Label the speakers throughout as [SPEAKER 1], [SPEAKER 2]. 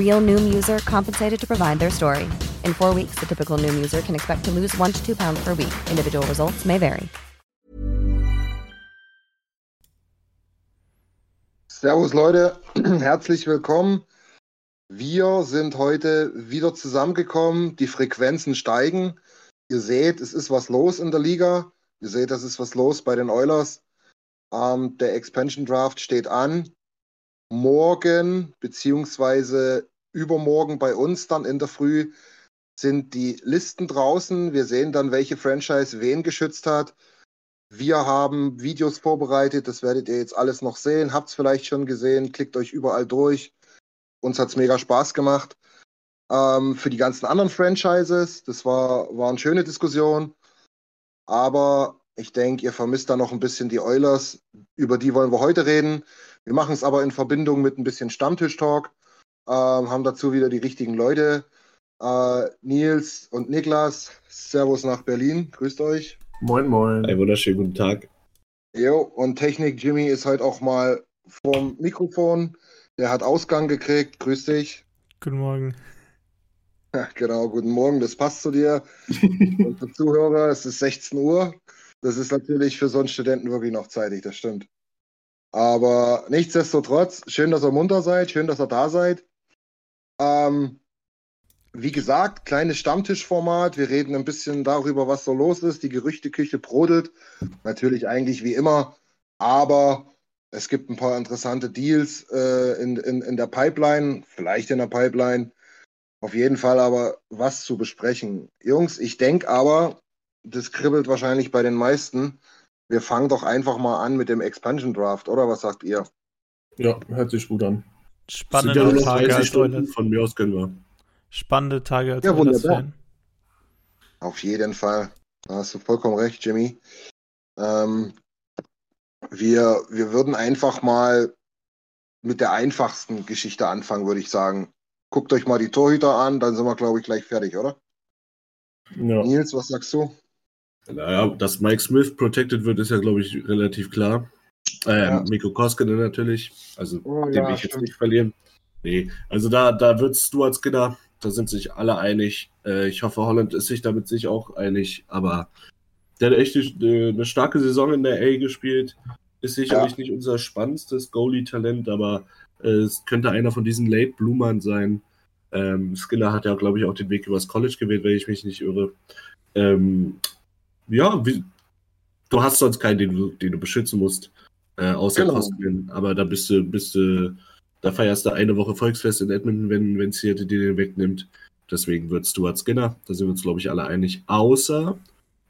[SPEAKER 1] Real Noom user compensated to provide their story. In four weeks, the typical Noom user can expect to lose one to two pounds per week. Individual results may vary.
[SPEAKER 2] Servus Leute, herzlich willkommen. Wir sind heute wieder zusammengekommen. Die Frequenzen steigen. Ihr seht, es ist was los in der Liga. Ihr seht, es ist was los bei den Oilers. Ähm, der Expansion Draft steht an. Morgen beziehungsweise übermorgen bei uns dann in der Früh sind die Listen draußen. Wir sehen dann, welche Franchise wen geschützt hat. Wir haben Videos vorbereitet, das werdet ihr jetzt alles noch sehen. Habt es vielleicht schon gesehen, klickt euch überall durch. Uns hat es mega Spaß gemacht. Ähm, für die ganzen anderen Franchises, das war, war eine schöne Diskussion. Aber ich denke, ihr vermisst da noch ein bisschen die Oilers. Über die wollen wir heute reden. Wir machen es aber in Verbindung mit ein bisschen Stammtisch-Talk. Ähm, haben dazu wieder die richtigen Leute. Äh, Nils und Niklas, Servus nach Berlin. Grüßt euch.
[SPEAKER 3] Moin, moin.
[SPEAKER 4] Einen wunderschönen guten Tag.
[SPEAKER 2] Jo, und Technik Jimmy ist heute auch mal vorm Mikrofon. Der hat Ausgang gekriegt. Grüß dich.
[SPEAKER 5] Guten Morgen.
[SPEAKER 2] Ja, genau, guten Morgen. Das passt zu dir. und für Zuhörer, es ist 16 Uhr. Das ist natürlich für so einen Studenten wirklich noch zeitig, das stimmt. Aber nichtsdestotrotz, schön, dass ihr munter seid, schön, dass ihr da seid. Ähm, wie gesagt, kleines Stammtischformat. Wir reden ein bisschen darüber, was so los ist. Die Gerüchteküche brodelt. Natürlich eigentlich wie immer. Aber es gibt ein paar interessante Deals äh, in, in, in der Pipeline, vielleicht in der Pipeline. Auf jeden Fall aber was zu besprechen. Jungs, ich denke aber, das kribbelt wahrscheinlich bei den meisten. Wir fangen doch einfach mal an mit dem Expansion Draft, oder was sagt ihr?
[SPEAKER 3] Ja, hört sich gut an.
[SPEAKER 5] Spannende
[SPEAKER 3] ja
[SPEAKER 5] Tage als
[SPEAKER 3] Stunden, Von mir aus können wir.
[SPEAKER 5] Spannende Tage als
[SPEAKER 2] Ja, wunderbar. Auf jeden Fall. Da hast du vollkommen recht, Jimmy. Ähm, wir, wir würden einfach mal mit der einfachsten Geschichte anfangen, würde ich sagen. Guckt euch mal die Torhüter an, dann sind wir, glaube ich, gleich fertig, oder?
[SPEAKER 3] Ja.
[SPEAKER 2] Nils, was sagst du?
[SPEAKER 3] Naja, dass Mike Smith protected wird, ist ja, glaube ich, relativ klar. Äh,
[SPEAKER 2] Ja.
[SPEAKER 3] Mikko Koskinen natürlich. Also,
[SPEAKER 2] Oh,
[SPEAKER 3] den
[SPEAKER 2] ja,
[SPEAKER 3] will ich jetzt
[SPEAKER 2] stimmt.
[SPEAKER 3] nicht verlieren. Nee, also da, da wird Stuart Skinner, da sind sich alle einig. Äh, ich hoffe, Holland ist sich damit sich auch einig, aber der hat echt eine, eine starke Saison in der A gespielt. Ist sicherlich nicht unser spannendstes Goalie-Talent, aber äh, es könnte einer von diesen Late Bloomern sein. Ähm, Skinner hat ja, glaube ich, auch den Weg übers College gewählt, wenn ich mich nicht irre. Ähm, ja, wie, du hast sonst keinen, den den du beschützen musst, äh, außer
[SPEAKER 2] Genau.
[SPEAKER 3] Koskinen. Aber da bist du, bist du, da feierst du eine Woche Volksfest in Edmonton, wenn wenn Seattle dir den wegnimmt. Deswegen wird Stuart Skinner, da sind wir uns, glaube ich, alle einig. Außer,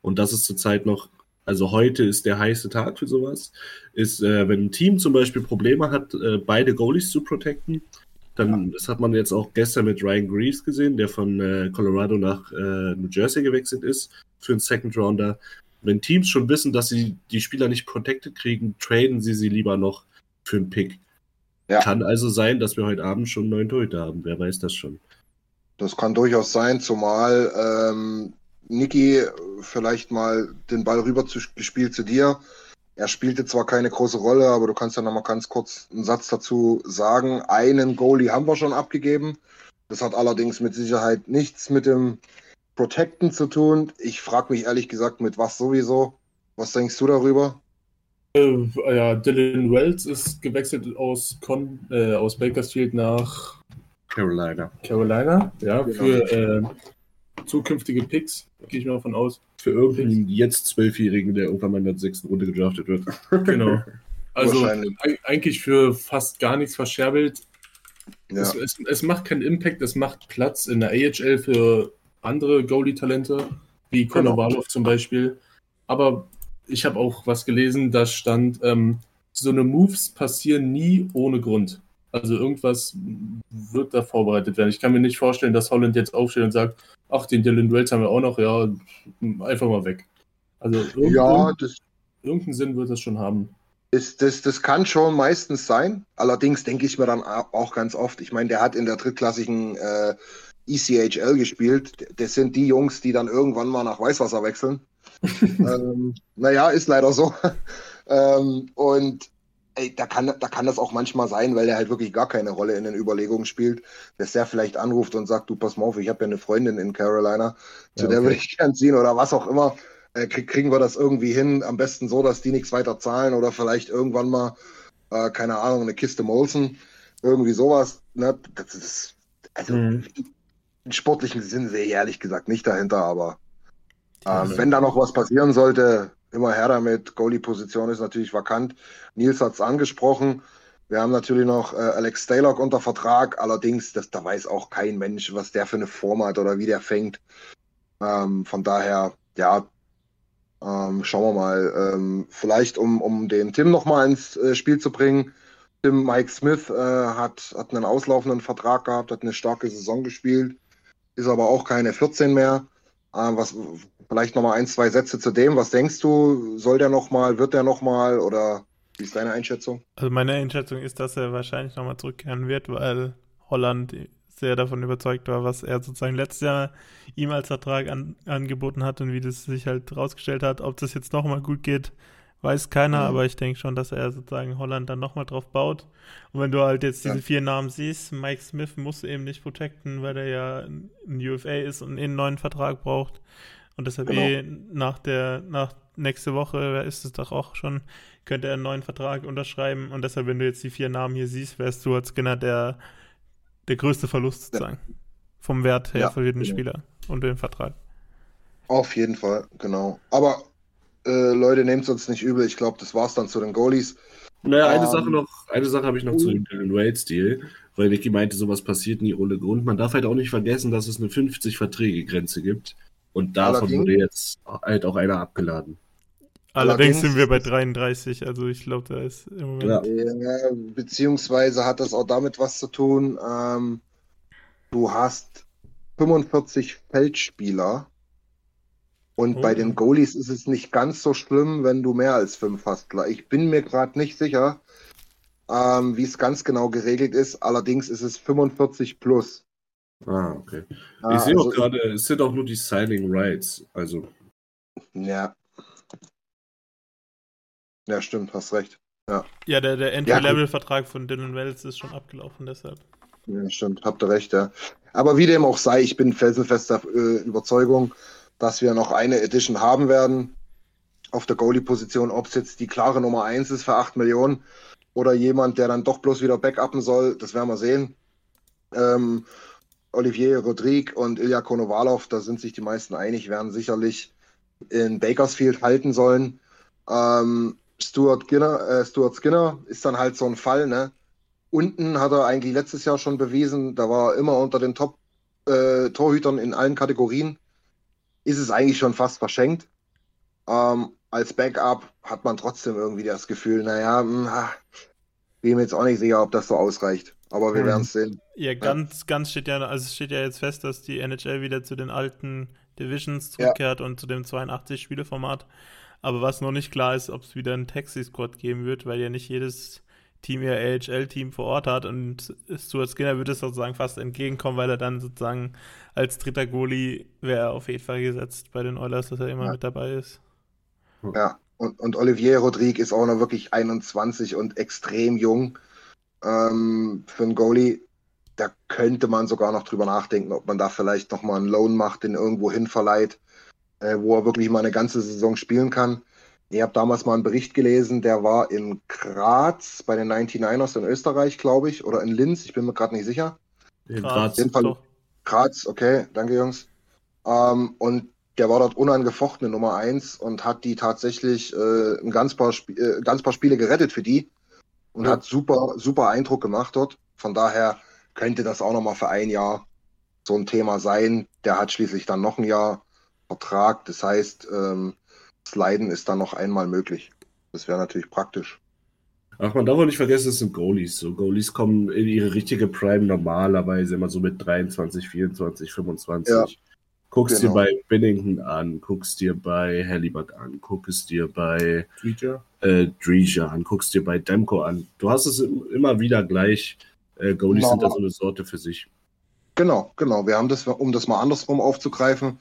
[SPEAKER 3] und das ist zurzeit noch, also heute ist der heiße Tag für sowas, ist, äh, wenn ein Team zum Beispiel Probleme hat, äh, beide Goalies zu protecten, dann, das hat man jetzt auch gestern mit Ryan Greaves gesehen, der von äh, Colorado nach äh, New Jersey gewechselt ist für einen Second Rounder. Wenn Teams schon wissen, dass sie die Spieler nicht protected kriegen, traden sie sie lieber noch für einen Pick.
[SPEAKER 2] Ja.
[SPEAKER 3] Kann also sein, dass wir heute Abend schon einen neuen Torhüter haben. Wer weiß das schon.
[SPEAKER 2] Das kann durchaus sein, zumal ähm, Niki vielleicht mal den Ball rüber zu, gespielt zu dir. Er spielte zwar keine große Rolle, aber du kannst ja noch mal ganz kurz einen Satz dazu sagen. Einen Goalie haben wir schon abgegeben. Das hat allerdings mit Sicherheit nichts mit dem Protecten zu tun. Ich frage mich ehrlich gesagt, mit was sowieso. Was denkst du darüber?
[SPEAKER 6] Äh, ja, Dylan Wells ist gewechselt aus, Con äh, aus Bakersfield nach
[SPEAKER 3] Carolina.
[SPEAKER 6] Carolina, ja,
[SPEAKER 2] Genau.
[SPEAKER 6] für äh, zukünftige Picks, gehe ich mal davon aus.
[SPEAKER 3] Für irgendeinen jetzt Zwölfjährigen, der irgendwann mal in der sechsten Runde gedraftet wird.
[SPEAKER 6] Genau. Also eigentlich für fast gar nichts verscherbelt.
[SPEAKER 2] Ja.
[SPEAKER 6] Es, es, es macht keinen Impact, es macht Platz in der AHL für andere Goalie-Talente, wie
[SPEAKER 2] Genau.
[SPEAKER 6] Konovalov zum Beispiel. Aber ich habe auch was gelesen, da stand, ähm, so eine Moves passieren nie ohne Grund. Also irgendwas wird da vorbereitet werden. Ich kann mir nicht vorstellen, dass Holland jetzt aufsteht und sagt, ach, den Dylan Wells haben wir auch noch, ja, einfach mal weg. Also irgend,
[SPEAKER 2] Ja, das,
[SPEAKER 6] irgendeinen Sinn wird das schon haben.
[SPEAKER 2] das, das, das kann schon meistens sein. Allerdings denke ich mir dann auch ganz oft, ich meine, der hat in der drittklassigen äh, ECHL gespielt. Das sind die Jungs, die dann irgendwann mal nach Weißwasser wechseln. ähm, naja, ist leider so. ähm, und ey, da, kann, da kann das auch manchmal sein, weil er halt wirklich gar keine Rolle in den Überlegungen spielt, dass der vielleicht anruft und sagt, du pass mal auf, ich habe ja eine Freundin in Carolina, zu
[SPEAKER 3] Ja,
[SPEAKER 2] der
[SPEAKER 3] okay.
[SPEAKER 2] würde ich gern ziehen oder was auch immer. Äh, krieg, kriegen wir das irgendwie hin? Am besten so, dass die nichts weiter zahlen oder vielleicht irgendwann mal, äh, keine Ahnung, eine Kiste Molson, irgendwie sowas. Ne? Das ist, also
[SPEAKER 3] Mhm.
[SPEAKER 2] Im sportlichen Sinn sehe ich ehrlich gesagt nicht dahinter, aber ähm, wenn da noch was passieren sollte, immer her damit. Goalie-Position ist natürlich vakant. Nils hat es angesprochen. Wir haben natürlich noch äh, Alex Stalock unter Vertrag. Allerdings, das, da weiß auch kein Mensch, was der für eine Form hat oder wie der fängt. Ähm, von daher, ja, ähm, schauen wir mal. Ähm, vielleicht, um, um den Tim nochmal ins äh, Spiel zu bringen. Tim Mike Smith äh, hat, hat einen auslaufenden Vertrag gehabt, hat eine starke Saison gespielt, ist aber auch keine 14 mehr. Ähm, was, vielleicht nochmal ein, zwei Sätze zu dem. Was denkst du? Soll der nochmal, wird der nochmal oder wie ist deine Einschätzung?
[SPEAKER 5] Also meine Einschätzung ist, dass er wahrscheinlich nochmal zurückkehren wird, weil Holland sehr davon überzeugt war, was er sozusagen letztes Jahr ihm als Vertrag an, angeboten hat und wie das sich halt rausgestellt hat. Ob das jetzt nochmal gut geht, weiß keiner,
[SPEAKER 2] Mhm.
[SPEAKER 5] aber ich denke schon, dass er sozusagen Holland dann nochmal drauf baut. Und wenn du halt jetzt diese
[SPEAKER 2] Ja.
[SPEAKER 5] vier Namen siehst, Mike Smith muss eben nicht protecten, weil er ja ein UFA ist und einen neuen Vertrag braucht. Und deshalb
[SPEAKER 2] Genau.
[SPEAKER 5] eh nach der, nach nächste Woche, wer ist es doch auch schon, könnte er einen neuen Vertrag unterschreiben. Und deshalb, wenn du jetzt die vier Namen hier siehst, wärst du als Skinner der, der größte Verlust sozusagen. Vom Wert her
[SPEAKER 2] Ja,
[SPEAKER 5] für jeden
[SPEAKER 2] genau.
[SPEAKER 5] Spieler und den Vertrag.
[SPEAKER 2] Auf jeden Fall, genau. Aber äh, Leute, nehmt es uns nicht übel. Ich glaube, das war's dann zu den Goalies.
[SPEAKER 3] Naja, eine
[SPEAKER 2] Ähm,
[SPEAKER 3] Sache noch, eine Sache habe ich noch zu dem Dylan Wade-Stil, weil Nicky meinte, sowas passiert nie ohne Grund. Man darf halt auch nicht vergessen, dass es eine 50-Verträge-Grenze gibt. Und davon
[SPEAKER 2] Allerdings-
[SPEAKER 3] wurde jetzt halt auch einer abgeladen.
[SPEAKER 5] Allerdings
[SPEAKER 2] Allerdings-
[SPEAKER 5] sind wir bei 33, also ich glaube, da ist im Moment.
[SPEAKER 3] Ja.
[SPEAKER 2] Ja, beziehungsweise hat das auch damit was zu tun. Ähm, du hast 45 Feldspieler und
[SPEAKER 5] Oh.
[SPEAKER 2] bei den Goalies ist es nicht ganz so schlimm, wenn du mehr als fünf hast. Ich bin mir gerade nicht sicher, ähm, wie es ganz genau geregelt ist. Allerdings ist es 45 plus.
[SPEAKER 3] Ah, okay.
[SPEAKER 2] Ah,
[SPEAKER 3] ich sehe
[SPEAKER 2] also-
[SPEAKER 3] auch gerade, es sind auch nur die Signing Rights. Also,
[SPEAKER 2] Ja. Ja, stimmt, hast recht.
[SPEAKER 5] Ja, der, der Entry-Level-Vertrag von Dylan Wells ist schon abgelaufen, deshalb.
[SPEAKER 2] Ja, stimmt, habt ihr recht, ja. Aber wie dem auch sei, ich bin felsenfester äh, Überzeugung, dass wir noch eine Edition haben werden auf der Goalie-Position, ob es jetzt die klare Nummer 1 ist für 8 Millionen oder jemand, der dann doch bloß wieder backuppen soll, das werden wir sehen. Ähm, Olivier Rodrigue und Ilya Konovalov, da sind sich die meisten einig, werden sicherlich in Bakersfield halten sollen. Ähm, Stuart, Skinner, äh, Stuart Skinner ist dann halt so ein Fall, ne? Unten hat er eigentlich letztes Jahr schon bewiesen, da war er immer unter den Top-Torhütern in allen Kategorien. Ist es eigentlich schon fast verschenkt. Ähm, als Backup hat man trotzdem irgendwie das Gefühl, naja, mh, ah, bin mir jetzt auch nicht sicher, ob das so ausreicht. Aber wir
[SPEAKER 3] Mhm.
[SPEAKER 2] werden es sehen.
[SPEAKER 5] Ja, ganz, ganz steht ja, also es steht ja jetzt fest, dass die NHL wieder zu den alten Divisions
[SPEAKER 2] Ja.
[SPEAKER 5] zurückkehrt und zu dem 82-Spiele-Format. Aber was noch nicht klar ist, ob es wieder einen Taxi-Squad geben wird, weil ja nicht jedes Team ihr AHL-Team vor Ort hat und Stuart Skinner würde es sozusagen fast entgegenkommen, weil er dann sozusagen als dritter Goalie wäre auf jeden Fall gesetzt bei den Oilers, dass er immer
[SPEAKER 2] Ja.
[SPEAKER 5] mit dabei ist.
[SPEAKER 2] Ja, und, und Olivier Rodrigue ist auch noch wirklich 21 und extrem jung ähm, für einen Goalie. Da könnte man sogar noch drüber nachdenken, ob man da vielleicht nochmal einen Loan macht, den irgendwo hin verleiht, äh, wo er wirklich mal eine ganze Saison spielen kann. Ich habe damals mal einen Bericht gelesen, der war in Graz bei den 99ers in Österreich, glaube ich, oder in Linz, ich bin mir gerade nicht sicher.
[SPEAKER 3] in
[SPEAKER 5] Graz,
[SPEAKER 3] Graz.
[SPEAKER 2] jeden Fall-
[SPEAKER 5] doch.
[SPEAKER 2] Graz, okay, danke Jungs. Ähm, und der war dort unangefochtene Nummer eins und hat die tatsächlich äh, ein ganz paar, Sp äh, ganz paar Spiele gerettet für die und ja. hat super, super Eindruck gemacht dort. Von daher könnte das auch nochmal für ein Jahr so ein Thema sein. Der hat schließlich dann noch ein Jahr Vertrag. Das heißt, ähm, Sliden ist dann noch einmal möglich. Das wäre natürlich praktisch.
[SPEAKER 3] Ach, man darf auch nicht vergessen, es sind Goalies. So, Goalies kommen in ihre richtige Prime normalerweise immer so mit 23, 24, 25. Ja, guckst genau. dir bei Binnington an, guckst dir bei Halliburton an, guckst dir bei Dreger äh, an, guckst dir bei Demko an. Du hast es immer wieder gleich. Äh, Goalies genau. sind da so eine Sorte für sich.
[SPEAKER 2] Genau, genau. Wir haben das, um das mal andersrum aufzugreifen,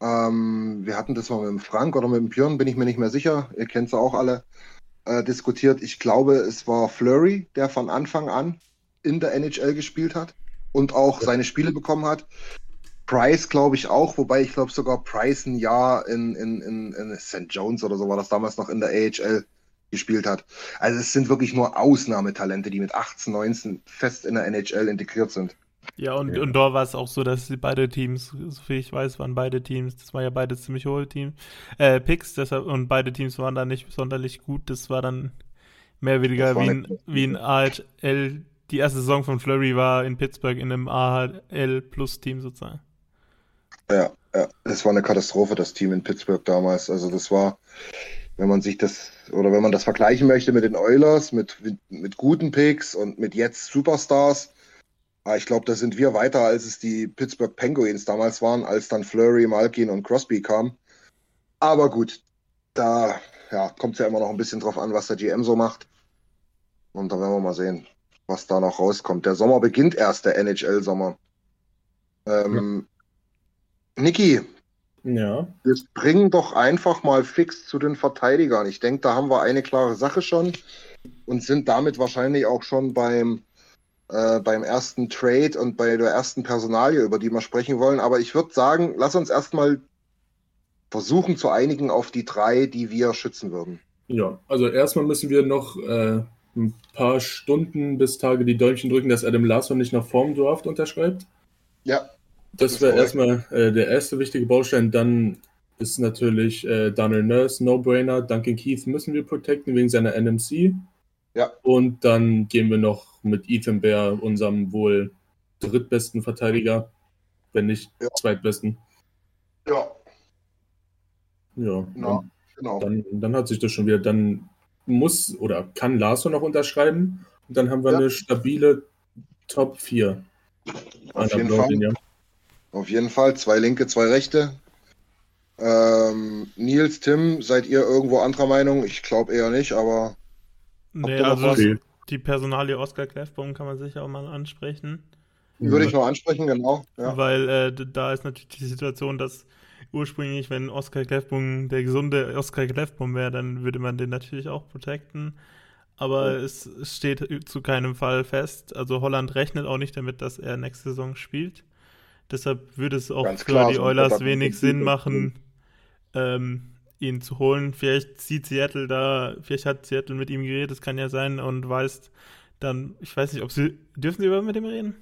[SPEAKER 2] ähm, wir hatten das mal mit dem Frank oder mit dem Björn, bin ich mir nicht mehr sicher. Ihr kennt sie auch alle äh, diskutiert. Ich glaube, es war Flurry, der von Anfang an in der NHL gespielt hat und auch seine Spiele bekommen hat. Price, glaube ich, auch, wobei ich glaube sogar Price ein Jahr in, in, in, in St. Jones oder so war das damals noch in der AHL gespielt hat. Also es sind wirklich nur Ausnahmetalente, die mit 18, 19 fest in der NHL integriert sind.
[SPEAKER 5] Ja, und, ja. und da war es auch so, dass beide Teams, soviel ich weiß, waren beide Teams, das war ja beide ziemlich hohe Teams, äh, Picks, deshalb, und beide Teams waren da nicht sonderlich gut. Das war dann mehr oder weniger wie ein, wie ein AHL. Die erste Saison von Flurry war in Pittsburgh in einem AHL Plus Team sozusagen.
[SPEAKER 2] Ja, ja, das war eine Katastrophe, das Team in Pittsburgh damals. Also das war, wenn man sich das, oder wenn man das vergleichen möchte mit den Oilers, mit, mit, mit guten Picks und mit jetzt Superstars, Ah, ich glaube, da sind wir weiter, als es die Pittsburgh Penguins damals waren, als dann Flurry, Malkin und Crosby kamen. Aber gut, da ja, kommt es ja immer noch ein bisschen drauf an, was der GM so macht. Und da werden wir mal sehen, was da noch rauskommt. Der Sommer beginnt erst, der NHL-Sommer. Ähm, ja. Niki,
[SPEAKER 6] ja.
[SPEAKER 2] wir springen doch einfach mal fix zu den Verteidigern. Ich denke, da haben wir eine klare Sache schon und sind damit wahrscheinlich auch schon beim äh, beim ersten Trade und bei der ersten Personalie, über die wir sprechen wollen. Aber ich würde sagen, lass uns erstmal versuchen zu einigen auf die drei, die wir schützen würden.
[SPEAKER 6] Ja, also erstmal müssen wir noch äh, ein paar Stunden bis Tage die Däumchen drücken, dass Adam Larsson nicht nach Form Draft unterschreibt.
[SPEAKER 2] Ja.
[SPEAKER 6] Das wäre erstmal äh, der erste wichtige Baustein. Dann ist natürlich äh, Daniel Nurse, No-Brainer. Duncan Keith müssen wir protecten wegen seiner NMC.
[SPEAKER 2] Ja.
[SPEAKER 6] Und dann gehen wir noch mit Ethan Bear, unserem wohl drittbesten Verteidiger, wenn nicht ja. zweitbesten.
[SPEAKER 2] Ja.
[SPEAKER 6] Ja, genau. genau. Dann, dann hat sich das schon wieder. Dann muss oder kann Larson noch unterschreiben. Und dann haben wir ja. eine stabile Top 4.
[SPEAKER 2] Auf jeden, Fall. Auf jeden Fall. Zwei linke, zwei rechte. Ähm, Nils, Tim, seid ihr irgendwo anderer Meinung? Ich glaube eher nicht, aber
[SPEAKER 5] Nee, also okay. die Personalie Oskar Kleffbaum kann man sicher auch mal ansprechen.
[SPEAKER 2] Würde ich noch ansprechen, genau.
[SPEAKER 5] Ja. Weil äh, da ist natürlich die Situation, dass ursprünglich, wenn Oskar Kleffbaum der gesunde Oskar Kleffbaum wäre, dann würde man den natürlich auch protecten. Aber ja. es steht zu keinem Fall fest. Also Holland rechnet auch nicht damit, dass er nächste Saison spielt. Deshalb würde es auch Ganz für klar, die Oilers wenig Sinn machen, ähm, ihn zu holen. Vielleicht sieht Seattle da, vielleicht hat Seattle mit ihm geredet, das kann ja sein, und weiß dann, ich weiß nicht, ob sie, dürfen sie überhaupt mit ihm reden?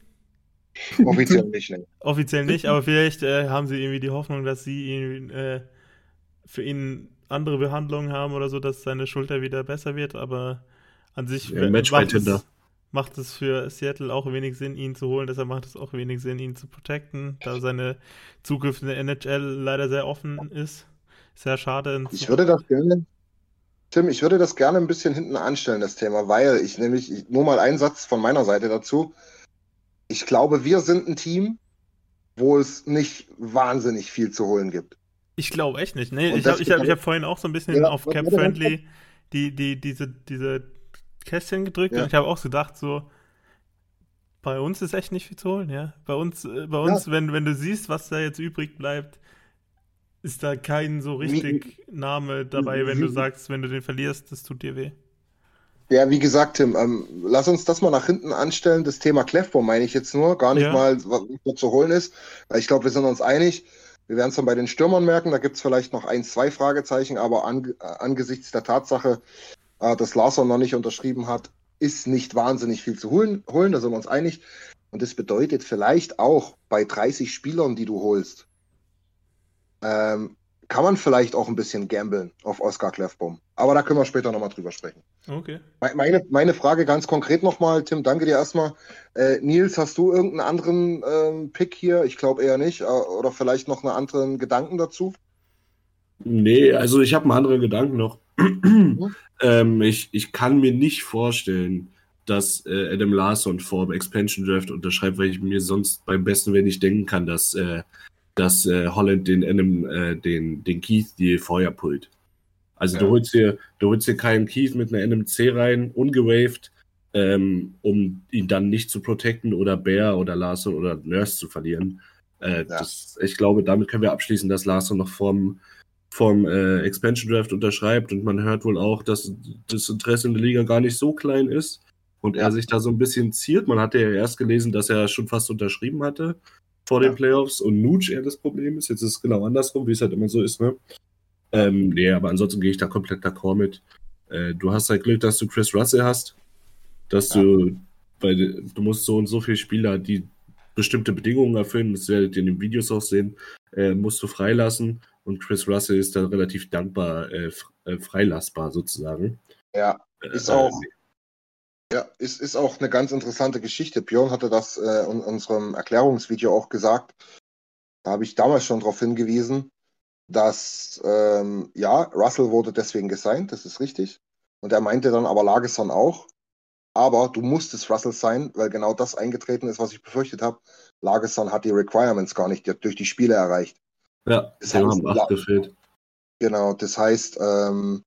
[SPEAKER 2] Offiziell nicht, ne?
[SPEAKER 5] Offiziell nicht, aber vielleicht äh, haben sie irgendwie die Hoffnung, dass sie ihn, äh, für ihn andere Behandlungen haben oder so, dass seine Schulter wieder besser wird, aber an sich
[SPEAKER 3] ja, macht, es,
[SPEAKER 5] macht, es, für Seattle auch wenig Sinn, ihn zu holen, deshalb macht es auch wenig Sinn, ihn zu protecten, da seine Zukunft in der NHL leider sehr offen ist. Sehr schade.
[SPEAKER 2] Ich würde das gerne, Tim, ich würde das gerne ein bisschen hinten anstellen, das Thema, weil ich nämlich, ich, nur mal einen Satz von meiner Seite dazu. Ich glaube, wir sind ein Team, wo es nicht wahnsinnig viel zu holen gibt.
[SPEAKER 5] Ich glaube echt nicht. Nee, ich habe hab, hab vorhin auch so ein bisschen ja, auf Cap Friendly die, die, diese, diese Kästchen gedrückt ja. und ich habe auch gedacht, so, bei uns ist echt nicht viel zu holen, ja. Bei uns, äh, bei uns, ja. wenn, wenn du siehst, was da jetzt übrig bleibt, ist da kein so richtig Name dabei, wenn du sagst, wenn du den verlierst, das tut dir weh.
[SPEAKER 2] Ja, wie gesagt, Tim, ähm, lass uns das mal nach hinten anstellen. Das Thema Clefbaum meine ich jetzt nur, gar nicht ja. mal, was zu holen ist. Ich glaube, wir sind uns einig. Wir werden es dann bei den Stürmern merken, da gibt es vielleicht noch ein, zwei Fragezeichen, aber an, äh, angesichts der Tatsache, äh, dass Larson noch nicht unterschrieben hat, ist nicht wahnsinnig viel zu holen, holen, da sind wir uns einig. Und das bedeutet vielleicht auch bei 30 Spielern, die du holst, ähm, kann man vielleicht auch ein bisschen gamblen auf Oscar Clefbaum. Aber da können wir später nochmal drüber sprechen.
[SPEAKER 5] Okay.
[SPEAKER 2] Me- Meine, meine Frage ganz konkret nochmal, Tim, danke dir erstmal. Äh, Nils, hast du irgendeinen anderen ähm, Pick hier? Ich glaube eher nicht. Äh, oder vielleicht noch einen anderen Gedanken dazu?
[SPEAKER 3] Nee, also ich habe einen anderen Gedanken noch. ähm, ich, ich kann mir nicht vorstellen, dass äh, Adam Larson vor dem Expansion Draft unterschreibt, weil ich mir sonst beim besten Willen nicht denken kann, dass, äh, dass äh, Holland den Adam, äh, den, den Keith die vorher pullt. Also
[SPEAKER 2] Ja.
[SPEAKER 3] du holst dir, du holst dir keinen Keith mit einer NMC rein, ungewaved, ähm, um ihn dann nicht zu protecten oder Bear oder Larson oder Nurse zu verlieren. Äh, das, ich glaube, damit können wir abschließen, dass Larson noch vom, vom äh, Expansion Draft unterschreibt und man hört wohl auch, dass das Interesse in der Liga gar nicht so klein ist und
[SPEAKER 2] Ja.
[SPEAKER 3] er sich da so ein bisschen ziert. Man hatte ja erst gelesen, dass er schon fast unterschrieben hatte vor den. Playoffs und Nuge eher das Problem ist. Jetzt ist es genau andersrum, wie es halt immer so ist, ne? Ähm, nee, aber ansonsten gehe ich da komplett d'accord mit. Äh, du hast halt Glück, dass du Chris Russell hast, dass
[SPEAKER 2] Ja.
[SPEAKER 3] du, weil du musst so und so viele Spieler, die bestimmte Bedingungen erfüllen, das werdet ihr in den Videos auch sehen, äh, musst du freilassen und Chris Russell ist da relativ dankbar äh, äh, freilassbar sozusagen.
[SPEAKER 2] Ja, ist
[SPEAKER 3] Äh,
[SPEAKER 2] auch, ja, ist, ist auch eine ganz interessante Geschichte. Björn hatte das äh, in unserem Erklärungsvideo auch gesagt. Da habe ich damals schon darauf hingewiesen, dass, ähm, ja, Russell wurde deswegen gesigned, das ist richtig. Und er meinte dann aber Lagesson auch. Aber du musstest Russell sein, weil genau das eingetreten ist, was ich befürchtet habe. Lagesson hat die Requirements gar nicht durch die Spiele erreicht.
[SPEAKER 3] Ja,
[SPEAKER 2] Das heißt,
[SPEAKER 3] haben acht gefehlt.
[SPEAKER 2] Genau, das heißt, ähm,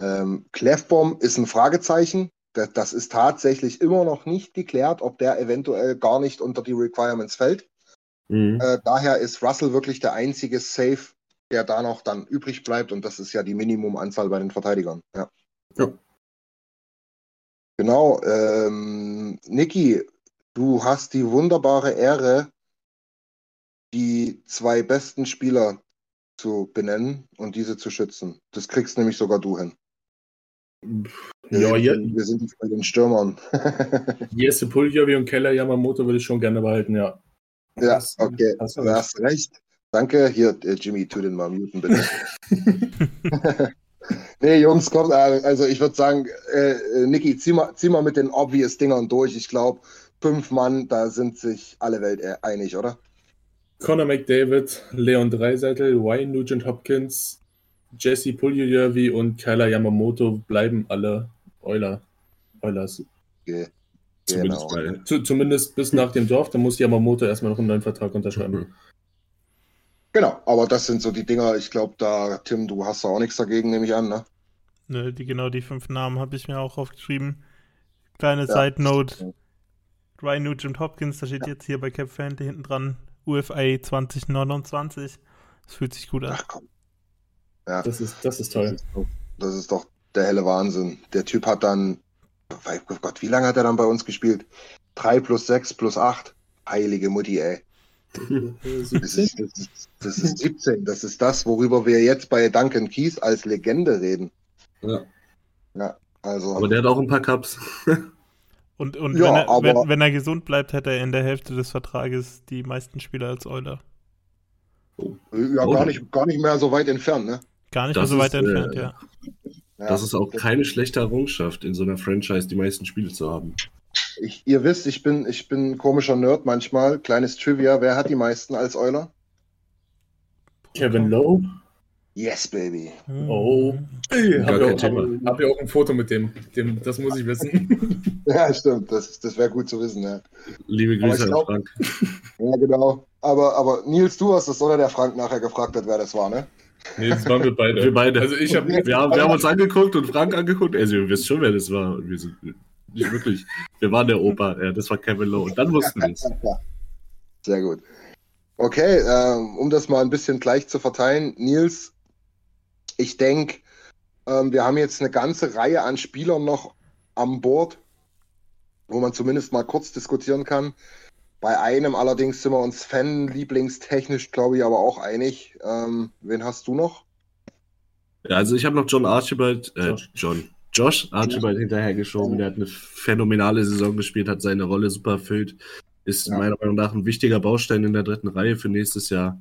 [SPEAKER 2] ähm, Clefbaum ist ein Fragezeichen. Das, das ist tatsächlich immer noch nicht geklärt, ob der eventuell gar nicht unter die Requirements fällt.
[SPEAKER 3] Mhm.
[SPEAKER 2] Äh, daher ist Russell wirklich der einzige Safe, der da noch dann übrig bleibt. Und das ist ja die Minimumanzahl bei den Verteidigern. Ja.
[SPEAKER 3] Ja.
[SPEAKER 2] Genau. Ähm, Niki, du hast die wunderbare Ehre, die zwei besten Spieler zu benennen und diese zu schützen. Das kriegst nämlich sogar du hin. Wir,
[SPEAKER 6] Ja,
[SPEAKER 2] sind,
[SPEAKER 6] je,
[SPEAKER 2] wir sind bei den Stürmern.
[SPEAKER 6] Jesse Puljovi und Keller Yamamoto würde ich schon gerne behalten, ja.
[SPEAKER 2] ja, okay,
[SPEAKER 6] hast
[SPEAKER 2] du hast recht. Danke. Hier, äh, Jimmy, tu den mal muten, bitte. nee, Jungs, kommt, äh, also ich würde sagen, äh, äh, Niki, zieh mal, zieh mal mit den obvious Dingern durch. Ich glaube, fünf Mann, da sind sich alle Welt einig, oder?
[SPEAKER 6] Conor McDavid, Leon Dreiseitel, Wayne Nugent Hopkins, Jesse Puljovi und Kyler Yamamoto bleiben alle Euler. Eulers.
[SPEAKER 2] Okay.
[SPEAKER 3] Zumindest
[SPEAKER 2] Genau.
[SPEAKER 3] bei.
[SPEAKER 6] Zu, zumindest bis nach dem Dorf, da muss Yamamoto erstmal noch einen neuen Vertrag unterschreiben.
[SPEAKER 2] Genau, aber das sind so die Dinger. Ich glaube, da, Tim, du hast da auch nichts dagegen, nehme ich an, ne?
[SPEAKER 5] Ne, die, genau die fünf Namen habe ich mir auch aufgeschrieben. Kleine
[SPEAKER 2] Ja.
[SPEAKER 5] Side Note. Ryan Nugent Hopkins, da steht jetzt hier bei Cap Fantasy hinten dran. UFA 2029. Das fühlt sich gut an.
[SPEAKER 2] Ach komm. Ja,
[SPEAKER 6] Das ist, das ist toll.
[SPEAKER 2] das ist doch der helle Wahnsinn. Der Typ hat dann, oh Gott, wie lange hat er dann bei uns gespielt? 3 plus 6 plus 8. Heilige Mutti, ey. Das ist, das, ist, das ist 17. Das ist das, worüber wir jetzt bei Duncan Keith als Legende reden.
[SPEAKER 3] Ja.
[SPEAKER 2] Ja, also.
[SPEAKER 3] Aber der hat auch ein paar Cups.
[SPEAKER 5] Und, und
[SPEAKER 2] Ja,
[SPEAKER 5] wenn, er,
[SPEAKER 2] aber-
[SPEAKER 5] wenn, wenn er gesund bleibt, hätte er in der Hälfte des Vertrages die meisten Spieler als Euler.
[SPEAKER 2] ja,
[SPEAKER 3] Oh.
[SPEAKER 2] gar nicht, gar nicht mehr so weit entfernt, ne?
[SPEAKER 5] Gar nicht
[SPEAKER 3] Das
[SPEAKER 5] mehr so weit
[SPEAKER 3] ist,
[SPEAKER 5] entfernt,
[SPEAKER 3] äh,
[SPEAKER 5] ja.
[SPEAKER 2] Ja,
[SPEAKER 3] Das ist auch keine schlechte Errungenschaft, in so einer Franchise die meisten Spiele zu haben.
[SPEAKER 2] Ich, ihr wisst, ich bin, ich bin ein komischer Nerd manchmal. Kleines Trivia. Wer hat die meisten als Euler?
[SPEAKER 6] Kevin Lowe.
[SPEAKER 2] Yes, baby.
[SPEAKER 6] Oh. Hey, hab auch, hab, hab ich auch ein Foto mit dem. dem das muss ich wissen.
[SPEAKER 2] Ja, stimmt. Das, das wäre gut zu wissen, ja.
[SPEAKER 3] Liebe
[SPEAKER 2] Aber
[SPEAKER 3] Grüße
[SPEAKER 2] ich
[SPEAKER 3] an
[SPEAKER 2] glaub-
[SPEAKER 3] Frank.
[SPEAKER 2] Ja, genau. Aber, aber Nils, du hast es, oder der Frank nachher gefragt hat, wer das war, ne?
[SPEAKER 6] Nee, das waren wir beide.
[SPEAKER 3] Wir beide.
[SPEAKER 6] Also ich habe
[SPEAKER 3] Wir haben, wir haben uns angeguckt und Frank angeguckt. Also, ihr wisst schon, wer das war. Und wir sind nicht wirklich. Wir waren der Opa. Ja, das war Kevin Lowe. Und dann wussten wir es.
[SPEAKER 2] Sehr gut. Okay, ähm, um das mal ein bisschen gleich zu verteilen, Nils, ich denke, ähm, wir haben jetzt eine ganze Reihe an Spielern noch am Board, wo man zumindest mal kurz diskutieren kann. Bei einem allerdings sind wir uns Fan-lieblingstechnisch, glaube ich, aber auch einig. Ähm, wen hast du noch?
[SPEAKER 3] Ja, also, ich habe noch John Archibald, äh,
[SPEAKER 6] Josh.
[SPEAKER 3] John, Josh Archibald hinterhergeschoben. Der hat eine phänomenale Saison gespielt, hat seine Rolle super erfüllt. Ist
[SPEAKER 2] Ja.
[SPEAKER 3] meiner Meinung nach ein wichtiger Baustein in der dritten Reihe für nächstes Jahr.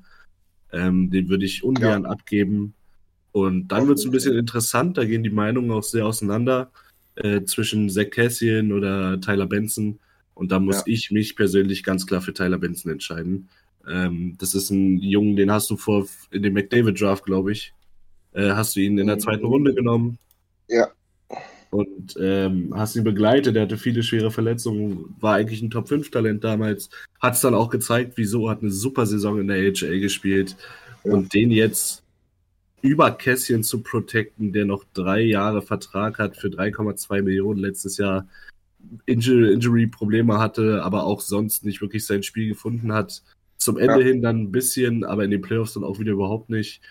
[SPEAKER 3] Ähm, den würde ich ungern ja. abgeben. Und dann wird es ein bisschen interessant, da gehen die Meinungen auch sehr auseinander äh, zwischen Zach Cassian oder Tyler Benson. Und da muss ja. ich mich persönlich ganz klar für Tyler Benson entscheiden. Ähm, das ist ein Jungen, den hast du vor in dem McDavid Draft, glaube ich. Äh, hast du ihn in der zweiten Runde genommen.
[SPEAKER 2] Ja.
[SPEAKER 3] Und ähm, hast ihn begleitet. Er hatte viele schwere Verletzungen, war eigentlich ein Top-5-Talent damals. Hat es dann auch gezeigt, wieso, hat eine super Saison in der AHL gespielt. Ja. Und den jetzt über Kässchen zu protecten, der noch drei Jahre Vertrag hat für 3,2 Millionen letztes Jahr, Injury-Probleme hatte, aber auch sonst nicht wirklich sein Spiel gefunden hat. Zum Ende ja. hin dann ein bisschen, aber in den Playoffs dann auch wieder überhaupt nicht.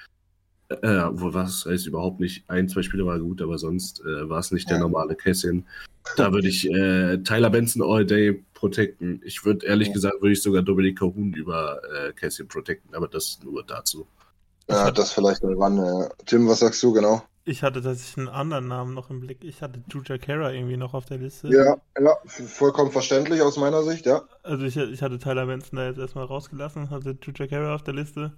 [SPEAKER 3] Äh, wo was heißt überhaupt nicht? Ein, zwei Spiele war gut, aber sonst äh, war es nicht ja. der normale Kässchen. Da würde ich äh, Tyler Benson all day protecten. Ich würde ehrlich ja. gesagt, würde ich sogar Dominik Kahun über äh, Kässchen protecten, aber das nur dazu.
[SPEAKER 2] Ja, das vielleicht irgendwann. Äh, Tim, was sagst du genau?
[SPEAKER 5] Ich hatte tatsächlich einen anderen Namen noch im Blick. Ich hatte Juja Kara irgendwie noch auf der Liste.
[SPEAKER 2] Ja, ja, vollkommen verständlich aus meiner Sicht, ja.
[SPEAKER 5] Also ich, ich hatte Tyler Benson da jetzt erstmal rausgelassen, hatte Juja Kara auf der Liste.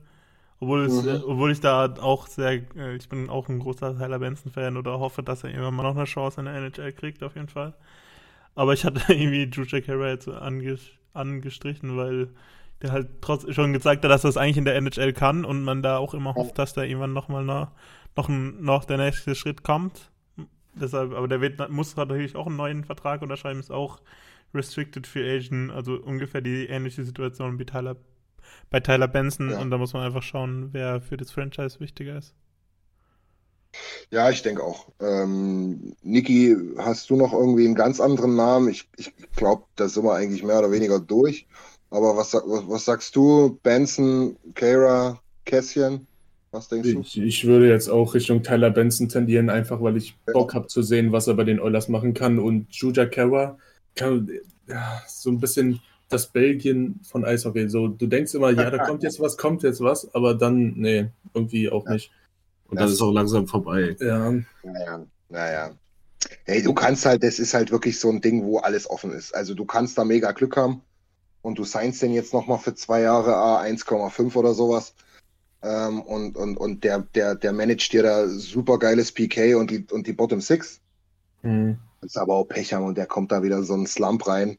[SPEAKER 5] Obwohl, es, mhm. obwohl ich da auch sehr, äh, ich bin auch ein großer Tyler Benson-Fan oder hoffe, dass er irgendwann mal noch eine Chance in der NHL kriegt, auf jeden Fall. Aber ich hatte irgendwie Juja Kara jetzt angestrichen, weil der halt trotzdem schon gezeigt hat, dass er das eigentlich in der NHL kann und man da auch immer hofft, dass da irgendwann nochmal noch, noch, noch der nächste Schritt kommt. Deshalb, aber der wird, muss natürlich auch einen neuen Vertrag unterschreiben, ist auch Restricted Free Agent, also ungefähr die ähnliche Situation wie Tyler, bei Tyler Benson ja. und da muss man einfach schauen, wer für das Franchise wichtiger ist.
[SPEAKER 2] Ja, ich denke auch. Ähm, Niki, hast du noch irgendwie einen ganz anderen Namen? Ich, ich glaube, da sind wir eigentlich mehr oder weniger durch. Aber was, was, was sagst du, Benson, Kara, Kässchen? Was denkst
[SPEAKER 6] ich, du? Ich würde jetzt auch Richtung Tyler Benson tendieren, einfach weil ich ja. Bock habe zu sehen, was er bei den Oilers machen kann. Und Juja Kara kann ja, so ein bisschen das Belgien von Eishockey. So, du denkst immer, ja, da kommt jetzt was, kommt jetzt was, aber dann, nee, irgendwie auch nicht.
[SPEAKER 3] Und das, das ist auch langsam vorbei.
[SPEAKER 6] Ja.
[SPEAKER 2] Naja, naja. Hey, du kannst halt, das ist halt wirklich so ein Ding, wo alles offen ist. Also du kannst da mega Glück haben und du signst den jetzt nochmal für zwei Jahre A1,5 oder sowas. Ähm, und und, und der, der, der managt dir da super geiles PK und die, und die Bottom Six. Mhm. Das ist aber auch Pech haben und der kommt da wieder so ein Slump rein.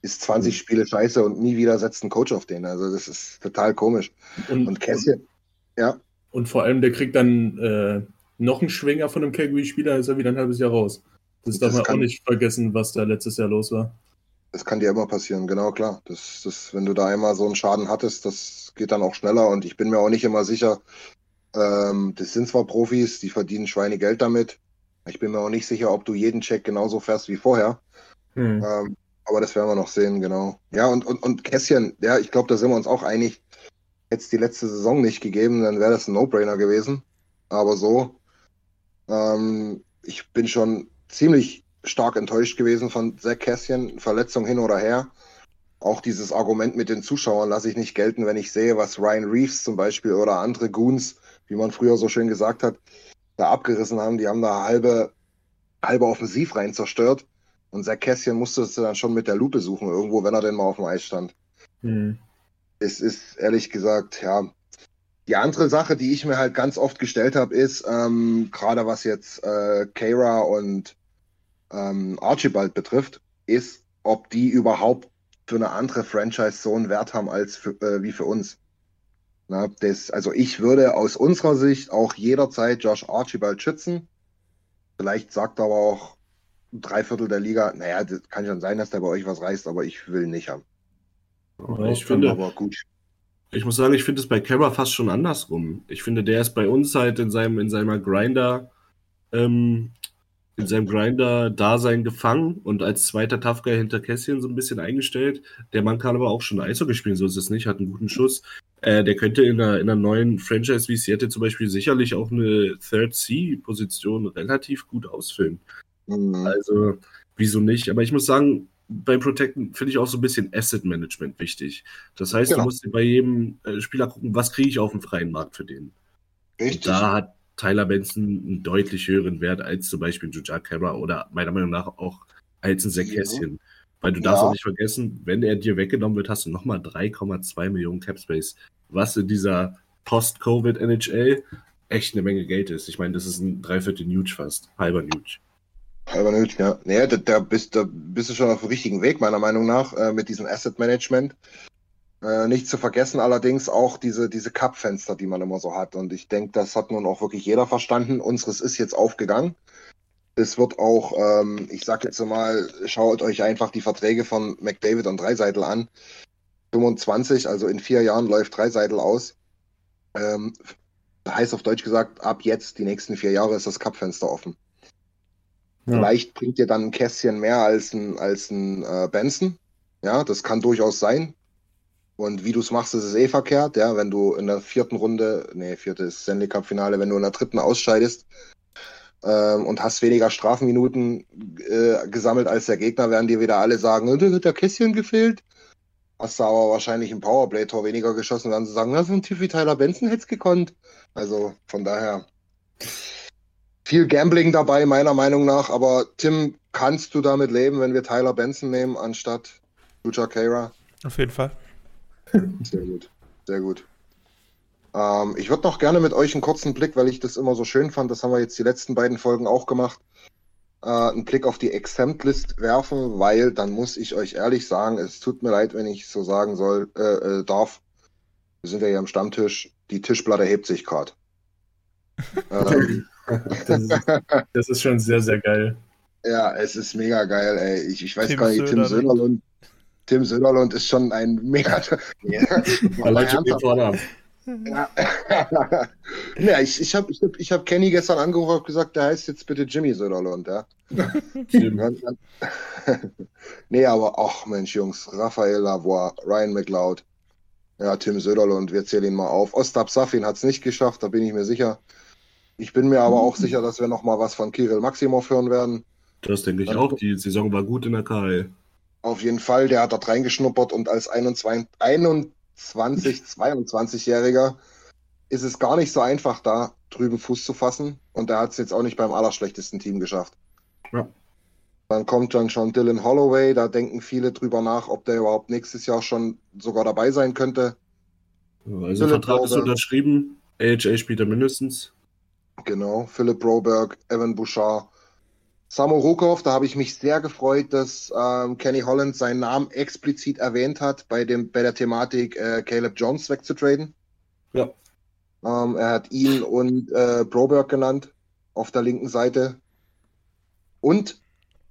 [SPEAKER 2] Ist 20 mhm. Spiele scheiße und nie wieder setzt ein Coach auf den. Also das ist total komisch. Und, und Kässchen, ja.
[SPEAKER 6] Und vor allem, der kriegt dann äh, noch einen Schwinger von einem Calgary-Spieler, ist er wieder ein halbes Jahr raus. Das, das darf man auch nicht vergessen, was da letztes Jahr los war.
[SPEAKER 2] Das kann dir immer passieren, genau klar. Das, das, wenn du da einmal so einen Schaden hattest, das geht dann auch schneller und ich bin mir auch nicht immer sicher. Ähm, das sind zwar Profis, die verdienen Schweinegeld damit. Ich bin mir auch nicht sicher, ob du jeden Check genauso fährst wie vorher. Hm. Ähm, aber das werden wir noch sehen, genau. Ja, und, und, und Kässchen, ja, ich glaube, da sind wir uns auch einig. Hätte es die letzte Saison nicht gegeben, dann wäre das ein No-Brainer gewesen. Aber so, ähm, ich bin schon ziemlich stark enttäuscht gewesen von Zach Kässchen, Verletzung hin oder her. Auch dieses Argument mit den Zuschauern lasse ich nicht gelten, wenn ich sehe, was Ryan Reeves zum Beispiel oder andere Goons, wie man früher so schön gesagt hat, da abgerissen haben. Die haben da halbe, halbe Offensiv rein zerstört. Und Zach Kässchen musste es dann schon mit der Lupe suchen, irgendwo, wenn er denn mal auf dem Eis stand. Mhm. Es ist ehrlich gesagt, ja. Die andere Sache, die ich mir halt ganz oft gestellt habe, ist, ähm, gerade was jetzt äh, Kara und ähm, Archibald betrifft, ist, ob die überhaupt für eine andere Franchise so einen Wert haben als für, äh, wie für uns. Na, das, also ich würde aus unserer Sicht auch jederzeit Josh Archibald schützen. Vielleicht sagt aber auch drei Viertel der Liga, naja, das kann schon sein, dass der bei euch was reißt, aber ich will nicht haben.
[SPEAKER 3] ich finde, aber gut. Ich muss sagen, ich finde es bei Kara fast schon andersrum. Ich finde, der ist bei uns halt in seinem, in seiner Grinder, ähm, in seinem Grinder-Dasein gefangen und als zweiter Tough Guy hinter Kässchen so ein bisschen eingestellt. Der Mann kann aber auch schon Eishockey spielen, so ist es nicht, hat einen guten Schuss. Äh, der könnte in einer, in einer neuen Franchise wie Seattle zum Beispiel sicherlich auch eine Third C-Position relativ gut ausfüllen. Mhm. Also, wieso nicht? Aber ich muss sagen, beim Protecten finde ich auch so ein bisschen Asset Management wichtig. Das heißt, genau. du musst bei jedem äh, Spieler gucken, was kriege ich auf dem freien Markt für den. Richtig. Und da hat Tyler Benson einen deutlich höheren Wert als zum Beispiel Jujar Kara oder meiner Meinung nach auch als ein Säckhäschen. Ja. Weil du ja. darfst auch nicht vergessen, wenn er dir weggenommen wird, hast du nochmal 3,2 Millionen Cap Space, was in dieser Post-Covid NHL echt eine Menge Geld ist. Ich meine, das ist ein Dreiviertel Nuge fast, halber Nuge.
[SPEAKER 2] Halber Nuge, ja. Naja, da, da, bist, da bist du schon auf dem richtigen Weg, meiner Meinung nach, äh, mit diesem Asset Management. Äh, nicht zu vergessen allerdings auch diese, diese Cup-Fenster, die man immer so hat. Und ich denke, das hat nun auch wirklich jeder verstanden. Unseres ist jetzt aufgegangen. Es wird auch, ähm, ich sag jetzt mal, schaut euch einfach die Verträge von McDavid und Dreiseitel an. 25, also in vier Jahren läuft Dreiseitel aus. Ähm, heißt auf Deutsch gesagt, ab jetzt, die nächsten vier Jahre, ist das Cup-Fenster offen. Ja. Vielleicht bringt ihr dann ein Kästchen mehr als ein, als ein äh, Benson. Ja, das kann durchaus sein. Und wie du es machst, ist es eh verkehrt, ja, wenn du in der vierten Runde, nee, vierte ist Stanley Cup Finale, wenn du in der dritten ausscheidest ähm, und hast weniger Strafminuten äh, gesammelt als der Gegner, werden dir wieder alle sagen, da wird der Kästchen gefehlt. Hast du aber wahrscheinlich ein Powerplay-Tor weniger geschossen, werden sie sagen, na, so ein Typ wie Tyler Benson hätte es gekonnt. Also von daher viel Gambling dabei, meiner Meinung nach. Aber Tim, kannst du damit leben, wenn wir Tyler Benson nehmen, anstatt Lucha Kara?
[SPEAKER 5] Auf jeden Fall.
[SPEAKER 2] Sehr gut, sehr gut. Ähm, ich würde noch gerne mit euch einen kurzen Blick, weil ich das immer so schön fand, das haben wir jetzt die letzten beiden Folgen auch gemacht, äh, einen Blick auf die Exempt-List werfen, weil dann muss ich euch ehrlich sagen, es tut mir leid, wenn ich so sagen soll, äh, äh, darf. Wir sind ja hier am Stammtisch, die Tischplatte hebt sich gerade.
[SPEAKER 6] Ähm, das, ist, das ist schon sehr, sehr geil.
[SPEAKER 2] Ja, es ist mega geil, ey. Ich, ich weiß Tim gar nicht, Tim Söderlund, Tim Söderlund ist schon ein mega. ja, ja. ja, ich, ich habe ich hab, ich hab Kenny gestern angerufen und gesagt, der heißt jetzt bitte Jimmy Söderlund, ja. nee, aber ach Mensch, Jungs, Raphael Lavoie, Ryan McLeod, ja, Tim Söderlund, wir zählen ihn mal auf. Ostap Safin hat es nicht geschafft, da bin ich mir sicher. Ich bin mir aber auch sicher, dass wir noch mal was von Kirill Maximov hören werden.
[SPEAKER 3] Das denke ich Dann, auch. Die Saison war gut in der KL.
[SPEAKER 2] Auf jeden Fall, der hat dort reingeschnuppert und als 21, 21 22-Jähriger ist es gar nicht so einfach, da drüben Fuß zu fassen. Und er hat es jetzt auch nicht beim allerschlechtesten Team geschafft. Ja. Dann kommt dann schon Dylan Holloway, da denken viele drüber nach, ob der überhaupt nächstes Jahr schon sogar dabei sein könnte.
[SPEAKER 3] Also Philipp Vertrag Broberg. ist unterschrieben, AHA spielt er mindestens.
[SPEAKER 2] Genau, Philipp Broberg, Evan Bouchard, Samo Rukov, da habe ich mich sehr gefreut, dass ähm, Kenny Holland seinen Namen explizit erwähnt hat, bei, dem, bei der Thematik äh, Caleb Jones wegzutraden. Ja. Ähm, er hat ihn und äh, Broberg genannt auf der linken Seite. Und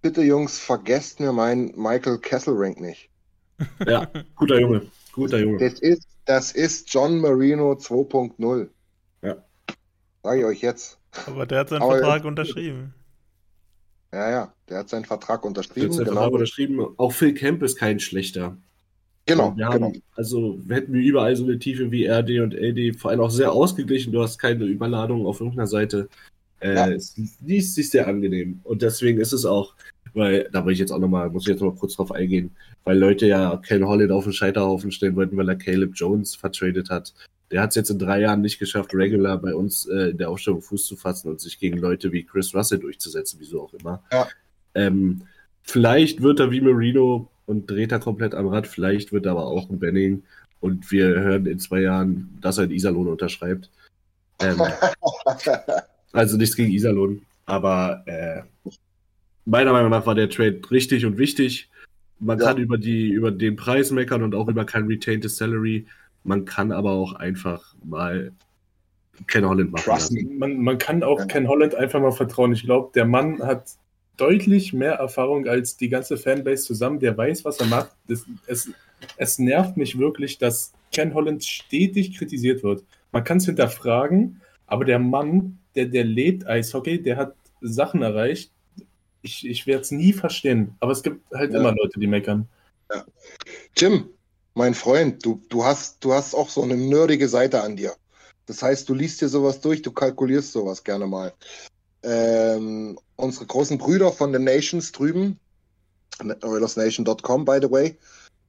[SPEAKER 2] bitte, Jungs, vergesst mir meinen Michael Kesselrank nicht.
[SPEAKER 3] Ja, guter Junge. Guter Junge.
[SPEAKER 2] Das ist, das ist John Marino 2.0. Ja. Sage ich euch jetzt.
[SPEAKER 5] Aber der hat seinen Aber Vertrag unterschrieben.
[SPEAKER 2] Ja, ja, der hat seinen Vertrag unterschrieben.
[SPEAKER 3] Seinen genau. Vertrag unterschrieben. Auch Phil Kemp ist kein schlechter.
[SPEAKER 2] Genau,
[SPEAKER 3] wir
[SPEAKER 2] genau.
[SPEAKER 3] Also hätten wir überall so eine Tiefe wie RD und LD, vor allem auch sehr ausgeglichen. Du hast keine Überladung auf irgendeiner Seite. Äh, ja. Es liest sich sehr angenehm. Und deswegen ist es auch, weil, da will ich jetzt auch nochmal, muss ich jetzt noch mal kurz drauf eingehen, weil Leute ja Ken Holland auf den Scheiterhaufen stellen wollten, weil er Caleb Jones vertradet hat. Der hat es jetzt in drei Jahren nicht geschafft, regular bei uns äh, in der Aufstellung Fuß zu fassen und sich gegen Leute wie Chris Russell durchzusetzen, wieso auch immer. Ja. Ähm, vielleicht wird er wie Marino und dreht er komplett am Rad, vielleicht wird er aber auch ein Benning und wir hören in zwei Jahren, dass er in Iserlohn unterschreibt. Ähm, also nichts gegen Iserlohn, aber äh, meiner Meinung nach war der Trade richtig und wichtig. Man ja. kann über, die, über den Preis meckern und auch über kein Retained Salary. Man kann aber auch einfach mal Ken Holland machen.
[SPEAKER 6] Man, man, kann auch ja. Ken Holland einfach mal vertrauen. Ich glaube, der Mann hat deutlich mehr Erfahrung als die ganze Fanbase zusammen. Der weiß, was er macht. Das, es, es nervt mich wirklich, dass Ken Holland stetig kritisiert wird. Man kann es hinterfragen, aber der Mann, der, der lebt Eishockey, der hat Sachen erreicht. Ich, ich werde es nie verstehen, aber es gibt halt ja. immer Leute, die meckern.
[SPEAKER 2] Ja. Jim, mein Freund, du, du, hast, du hast auch so eine nerdige Seite an dir. Das heißt, du liest dir sowas durch, du kalkulierst sowas gerne mal. Ähm, unsere großen Brüder von den Nations drüben, OilersNation.com, by the way,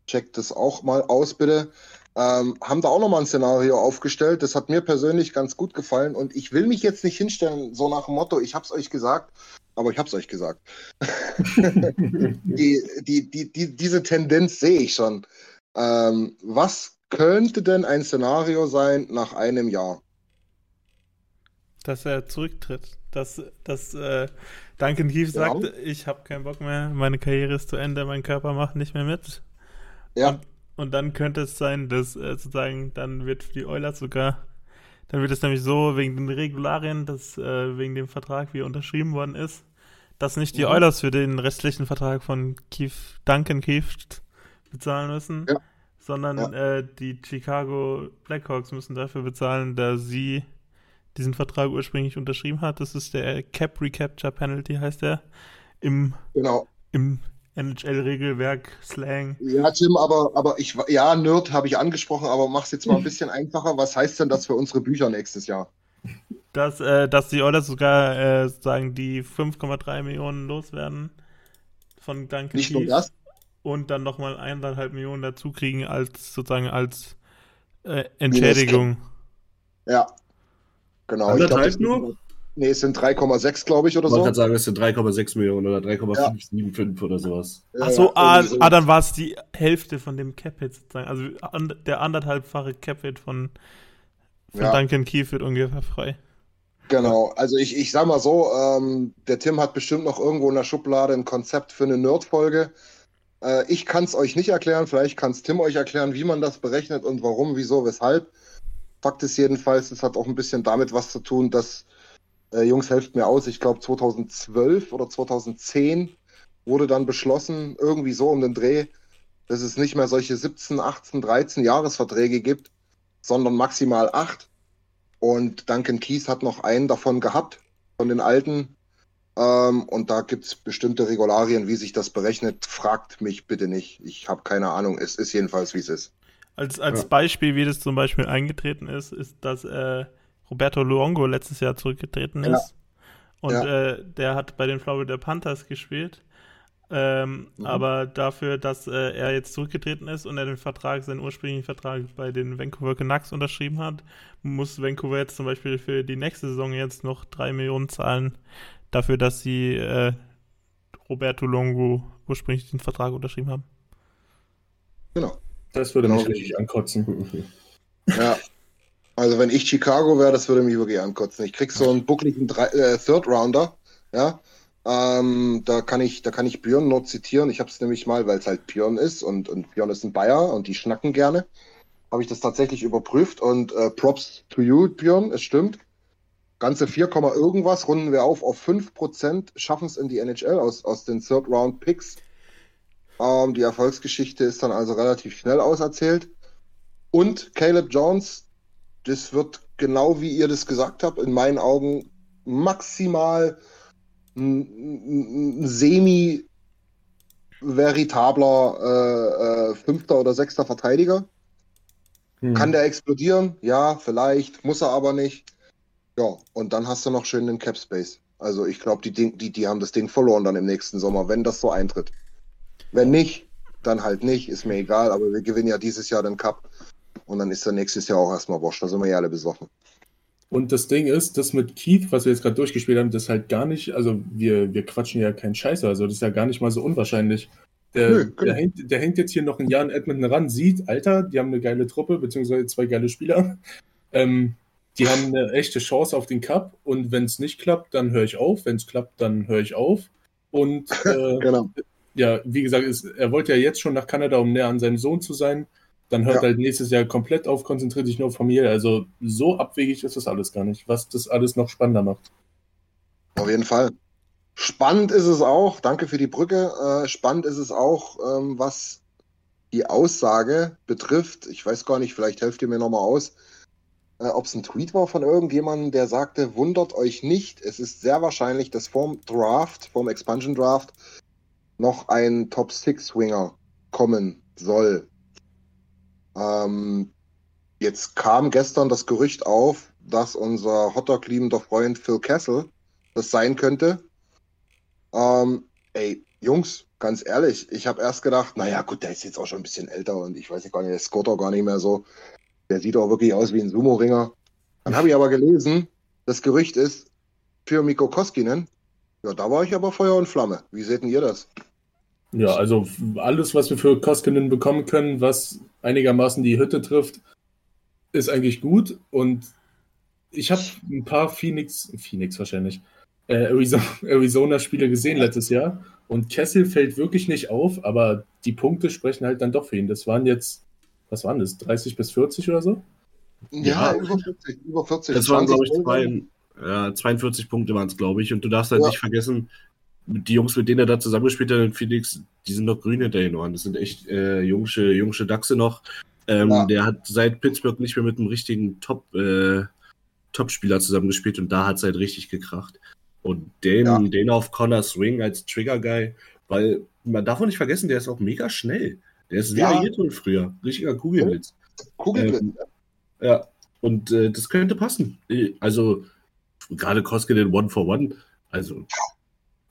[SPEAKER 2] checkt das auch mal aus, bitte. Ähm, haben da auch nochmal ein Szenario aufgestellt. Das hat mir persönlich ganz gut gefallen und ich will mich jetzt nicht hinstellen, so nach dem Motto, ich hab's euch gesagt, aber ich hab's euch gesagt. die, die, die, die, diese Tendenz sehe ich schon. Ähm, was könnte denn ein Szenario sein nach einem Jahr?
[SPEAKER 5] Dass er zurücktritt. Dass, dass äh, Duncan Keith
[SPEAKER 2] Genau.
[SPEAKER 5] sagt, ich habe keinen Bock mehr, meine Karriere ist zu Ende, mein Körper macht nicht mehr mit.
[SPEAKER 2] Ja,
[SPEAKER 5] Und, und dann könnte es sein, dass äh, sozusagen, dann wird für die Oilers sogar, dann wird es nämlich so, wegen den Regularien, dass äh, wegen dem Vertrag, wie er unterschrieben worden ist, dass nicht die
[SPEAKER 2] Mhm.
[SPEAKER 5] Oilers für den restlichen Vertrag von Keith, Duncan Keith bezahlen müssen,
[SPEAKER 2] Ja.
[SPEAKER 5] sondern äh, die Chicago Blackhawks müssen dafür bezahlen, da sie diesen Vertrag ursprünglich unterschrieben hat. Das ist der Cap Recapture Penalty, heißt der, im,
[SPEAKER 2] genau.
[SPEAKER 5] im NHL-Regelwerk Slang.
[SPEAKER 2] Ja, Tim, aber, aber ich, ja, Nerd habe ich angesprochen, aber mach's jetzt mal ein bisschen einfacher. Was heißt denn das für unsere Bücher nächstes Jahr?
[SPEAKER 5] dass, äh, dass die Oilers sogar äh, sagen, die 5,3 Millionen loswerden von Duncan
[SPEAKER 2] Nicht nur
[SPEAKER 5] Keith
[SPEAKER 2] das,
[SPEAKER 5] und dann nochmal 1,5 Millionen dazu kriegen als sozusagen als äh, Entschädigung.
[SPEAKER 2] ja. Genau. ich glaub,
[SPEAKER 3] Anderthalb
[SPEAKER 2] das sind-
[SPEAKER 3] nur?
[SPEAKER 2] Nee, es sind 3,6, glaube ich, oder
[SPEAKER 3] Ich
[SPEAKER 2] so.
[SPEAKER 3] gerade sagen, es sind 3,6 Millionen oder 3,575 oder sowas.
[SPEAKER 2] Ja,
[SPEAKER 5] Ach so,
[SPEAKER 2] ja,
[SPEAKER 5] ah,
[SPEAKER 2] so.
[SPEAKER 5] ah, dann war es die Hälfte von dem Cap-Hit sozusagen. Also an, der anderthalbfache Cap-Hit von, von
[SPEAKER 2] Ja.
[SPEAKER 5] Duncan Keith wird ungefähr frei.
[SPEAKER 2] Genau, also ich, ich sag mal so, ähm, der Tim hat bestimmt noch irgendwo in der Schublade ein Konzept für eine Nerd-Folge. Äh, ich kann es euch nicht erklären, vielleicht kann es Tim euch erklären, wie man das berechnet und warum, wieso, weshalb. Fakt ist jedenfalls, es hat auch ein bisschen damit was zu tun, dass, äh, Jungs, helft mir aus, ich glaube 2012 oder 2010 wurde dann beschlossen, irgendwie so um den Dreh, dass es nicht mehr solche 17, 18, 13 Jahresverträge gibt, sondern maximal acht. Und Duncan Keith hat noch einen davon gehabt, von den alten. Ähm, und da gibt es bestimmte Regularien, wie sich das berechnet. Fragt mich bitte nicht. Ich habe keine Ahnung. Es ist jedenfalls, wie es ist.
[SPEAKER 5] Als, als
[SPEAKER 3] Ja.
[SPEAKER 5] Beispiel, wie das zum Beispiel eingetreten ist, ist, dass äh, Roberto Luongo letztes Jahr zurückgetreten
[SPEAKER 2] Ja.
[SPEAKER 5] ist. Und
[SPEAKER 2] Ja.
[SPEAKER 5] äh, der hat bei den Florida Panthers gespielt. Ähm,
[SPEAKER 2] Mhm.
[SPEAKER 5] Aber dafür, dass äh, er jetzt zurückgetreten ist und er den Vertrag, seinen ursprünglichen Vertrag bei den Vancouver Canucks unterschrieben hat, muss Vancouver jetzt zum Beispiel für die nächste Saison jetzt noch drei Millionen zahlen, dafür, dass sie äh, Roberto Luongo ursprünglich den Vertrag unterschrieben haben.
[SPEAKER 2] Genau.
[SPEAKER 6] Das würde
[SPEAKER 2] Genau.
[SPEAKER 6] mich richtig ankotzen.
[SPEAKER 2] Ja. Also wenn ich Chicago wäre, das würde mich wirklich ankotzen. Ich krieg so einen buckligen äh, Third Rounder, ja. Ähm, da kann ich, da kann ich Björn nur zitieren. Ich habe es nämlich mal, weil es halt Björn ist und, und Björn ist ein Bayer und die schnacken gerne. Habe ich das tatsächlich überprüft und äh, Props to you, Björn, es stimmt. Ganze 4, Komma irgendwas runden wir auf auf 5%, schaffen es in die NHL aus, aus den Third Round Picks. Ähm, die Erfolgsgeschichte ist dann also relativ schnell auserzählt. Und Caleb Jones, das wird genau wie ihr das gesagt habt, in meinen Augen maximal ein semi veritabler äh, äh, fünfter oder sechster Verteidiger.
[SPEAKER 6] Hm.
[SPEAKER 2] Kann der explodieren? Ja, vielleicht, muss er aber nicht. Ja, und dann hast du noch schön den Cap Space. Also ich glaube, die, Ding- die, die haben das Ding verloren dann im nächsten Sommer, wenn das so eintritt. Wenn nicht, dann halt nicht, ist mir egal, aber wir gewinnen ja dieses Jahr den Cup und dann ist der nächstes Jahr auch erstmal wurscht, da sind wir ja alle besoffen.
[SPEAKER 6] Und das Ding ist, das mit Keith, was wir jetzt gerade durchgespielt haben, das halt gar nicht, also wir, wir quatschen ja keinen Scheiß, also das ist ja gar nicht mal so unwahrscheinlich. Der,
[SPEAKER 2] Nö, genau.
[SPEAKER 6] der, hängt, der hängt jetzt hier noch ein Jahr in Edmonton ran, sieht, Alter, die haben eine geile Truppe, beziehungsweise zwei geile Spieler. Ähm, die haben eine echte Chance auf den Cup und wenn es nicht klappt, dann höre ich auf. Wenn es klappt, dann höre ich auf. Und äh,
[SPEAKER 2] Genau.
[SPEAKER 6] ja, wie gesagt, ist, er wollte ja jetzt schon nach Kanada, um näher an seinem Sohn zu sein. Dann hört
[SPEAKER 2] Ja.
[SPEAKER 6] halt nächstes Jahr komplett auf, konzentriert sich nur auf Familie. Also so abwegig ist das alles gar nicht, was das alles noch spannender macht.
[SPEAKER 2] Auf jeden Fall. Spannend ist es auch, danke für die Brücke, äh, spannend ist es auch, ähm, was die Aussage betrifft. Ich weiß gar nicht, vielleicht helft ihr mir nochmal aus, äh, ob es ein Tweet war von irgendjemandem, der sagte, wundert euch nicht, es ist sehr wahrscheinlich, dass vorm Draft, vorm Expansion Draft, noch ein Top Six Winger kommen soll. Ähm, jetzt kam gestern das Gerücht auf, dass unser Hotdog-liebender Freund Phil Kessel das sein könnte. Ähm, ey, Jungs, ganz ehrlich, ich habe erst gedacht, naja, gut, der ist jetzt auch schon ein bisschen älter und ich weiß gar nicht, der scoret auch gar nicht mehr so. Der sieht auch wirklich aus wie ein Sumo-Ringer. Dann habe ich aber gelesen, das Gerücht ist für Mikko Koskinen. Ja, da war ich aber Feuer und Flamme. Wie seht ihr das?
[SPEAKER 6] Ja, also alles, was wir für Koskinen bekommen können, was einigermaßen die Hütte trifft, ist eigentlich gut. Und ich habe ein paar Phoenix, Phoenix wahrscheinlich, äh, Arizona-Spiele gesehen letztes Jahr. Und Kessel fällt wirklich nicht auf, aber die Punkte sprechen halt dann doch für ihn. Das waren jetzt, was waren das, 30 bis 40 oder so?
[SPEAKER 2] Ja, ja über 40. Über 40
[SPEAKER 3] das waren, glaube ich, zwei, ja, 42 Punkte waren es, glaube ich. Und du darfst halt ja. nicht vergessen, die Jungs, mit denen er da zusammengespielt hat in Phoenix, die sind noch grün hinter den Ohren. Das sind echt äh, jungsche, jungsche Dachse noch. Ähm, ja. Der hat seit Pittsburgh nicht mehr mit einem richtigen Top, äh, Top-Spieler zusammengespielt und da hat es halt richtig gekracht. Und den, ja. den auf Connor Swing als Trigger-Guy, weil man darf auch nicht vergessen, der ist auch mega schnell. Der ist wie ja. Ayrton früher. Richtiger Kugelblitz.
[SPEAKER 2] Kugelblitz.
[SPEAKER 3] Ähm, ja, und äh, das könnte passen. Also, gerade Koskinen One for One. Also,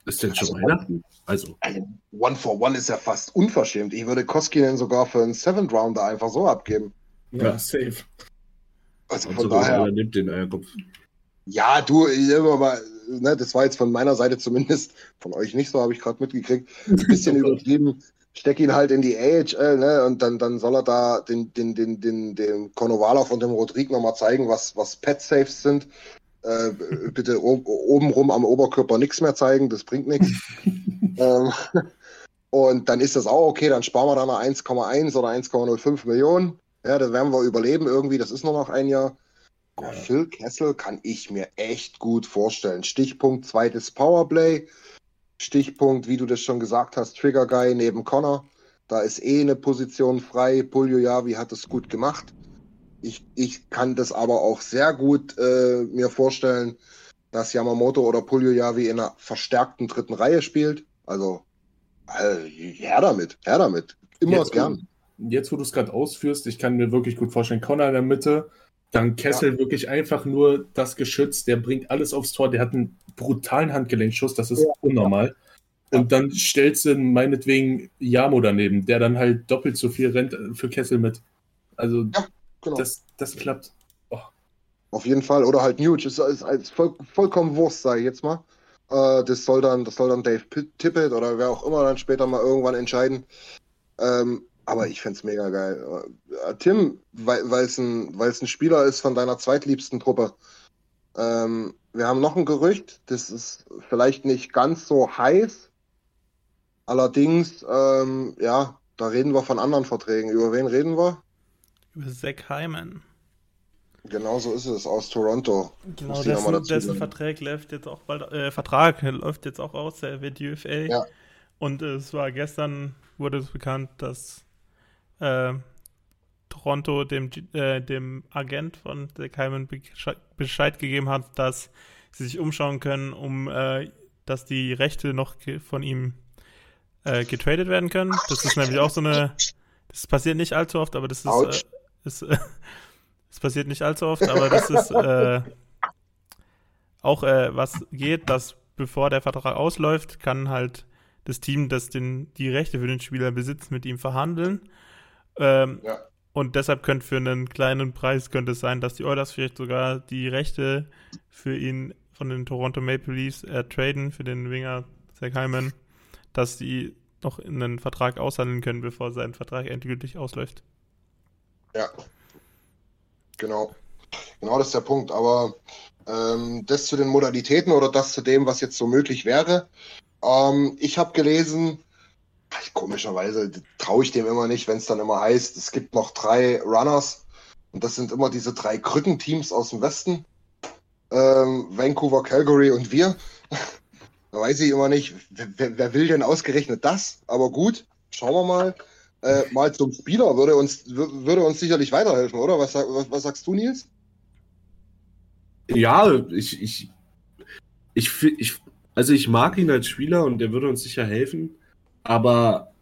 [SPEAKER 3] ist denn schon also, Weihnachten? Also.
[SPEAKER 2] One for One ist ja fast unverschämt. Ich würde Koskinen sogar für einen Seventh Rounder einfach so abgeben.
[SPEAKER 6] Ja, safe.
[SPEAKER 2] Also von daher.
[SPEAKER 3] nimmt den Eierkopf.
[SPEAKER 2] Ja, du, aber, ne, das war jetzt von meiner Seite zumindest, von euch nicht so, habe ich gerade mitgekriegt, ein bisschen übertrieben. Steck ihn halt in die AHL, ne, und dann, dann soll er da den, den, den, den, dem Konovalov und dem Rodrigue nochmal zeigen, was, was Pet-Safes sind. Äh, bitte obenrum am Oberkörper nichts mehr zeigen, das bringt nichts. ähm, und dann ist das auch okay, dann sparen wir da noch 1,1 oder 1,05 Millionen. Ja, das werden wir überleben irgendwie, das ist nur noch ein Jahr. Ja. Phil Kessel kann ich mir echt gut vorstellen. Stichpunkt zweites Powerplay. Stichpunkt, wie du das schon gesagt hast, Trigger Guy neben Connor. Da ist eh eine Position frei. Pulio Yavi hat es gut gemacht. Ich, ich kann das aber auch sehr gut äh, mir vorstellen, dass Yamamoto oder Pulio Yavi in einer verstärkten dritten Reihe spielt. Also, äh, her damit, her damit. Immer
[SPEAKER 6] jetzt,
[SPEAKER 2] gern.
[SPEAKER 6] Jetzt, wo du es gerade ausführst, ich kann mir wirklich gut vorstellen, Connor in der Mitte, dann Kessel ja. wirklich einfach nur das Geschütz, der bringt alles aufs Tor, der hat einen brutalen Handgelenkschuss, das ist ja. unnormal. Ja. Und dann stellst du meinetwegen Jamo daneben, der dann halt doppelt so viel rennt für Kessel mit. Also genau. das, das klappt. Oh.
[SPEAKER 2] Auf jeden Fall. Oder halt Nuge, ist, ist, ist voll, vollkommen Wurst, sage ich jetzt mal. Äh, das, soll dann, das soll dann Dave Tippett oder wer auch immer dann später mal irgendwann entscheiden. Ähm, aber ich fände es mega geil. Äh, Tim, weil es ein, ein Spieler ist von deiner zweitliebsten Truppe. Ähm, wir haben noch ein Gerücht, das ist vielleicht nicht ganz so heiß. Allerdings, ähm, ja, da reden wir von anderen Verträgen. Über wen reden wir?
[SPEAKER 5] Über Zach Hyman.
[SPEAKER 2] Genau so ist es, aus Toronto.
[SPEAKER 5] Genau, dessen, dessen Vertrag läuft jetzt auch bald, äh, Vertrag läuft jetzt auch aus, der wird UFA. Ja. Und äh, es war gestern, wurde es bekannt, dass äh, Toronto dem, äh, dem Agent von Zach Hyman Bescheid gegeben hat, dass sie sich umschauen können, um äh, dass die Rechte noch von ihm äh, getradet werden können. Das ist nämlich auch so eine. Das passiert nicht allzu oft, aber das ist. Äh, ist das passiert nicht allzu oft, aber das ist äh, auch äh, was geht, dass bevor der Vertrag ausläuft, kann halt das Team, das den, die Rechte für den Spieler besitzt, mit ihm verhandeln. Ähm, ja. Und deshalb könnte für einen kleinen Preis könnte es sein, dass die Oilers vielleicht sogar die Rechte für ihn von den Toronto Maple Leafs äh, traden, für den Winger Zach Hyman, dass die noch einen Vertrag aushandeln können, bevor sein Vertrag endgültig ausläuft.
[SPEAKER 2] Ja. Genau. Genau, das ist der Punkt. Aber ähm, das zu den Modalitäten oder das zu dem, was jetzt so möglich wäre. Ähm, ich habe gelesen, komischerweise traue ich dem immer nicht, wenn es dann immer heißt, es gibt noch drei Runners und das sind immer diese drei Krückenteams aus dem Westen. Ähm, Vancouver, Calgary und wir. da weiß ich immer nicht, wer, wer, will denn ausgerechnet das? Aber gut, schauen wir mal. Äh, mal zum Spieler würde uns, würde uns sicherlich weiterhelfen, oder? Was, was, was sagst du, Nils?
[SPEAKER 3] Ja, ich, ich, ich, ich, also ich mag ihn als Spieler und der würde uns sicher helfen. Aber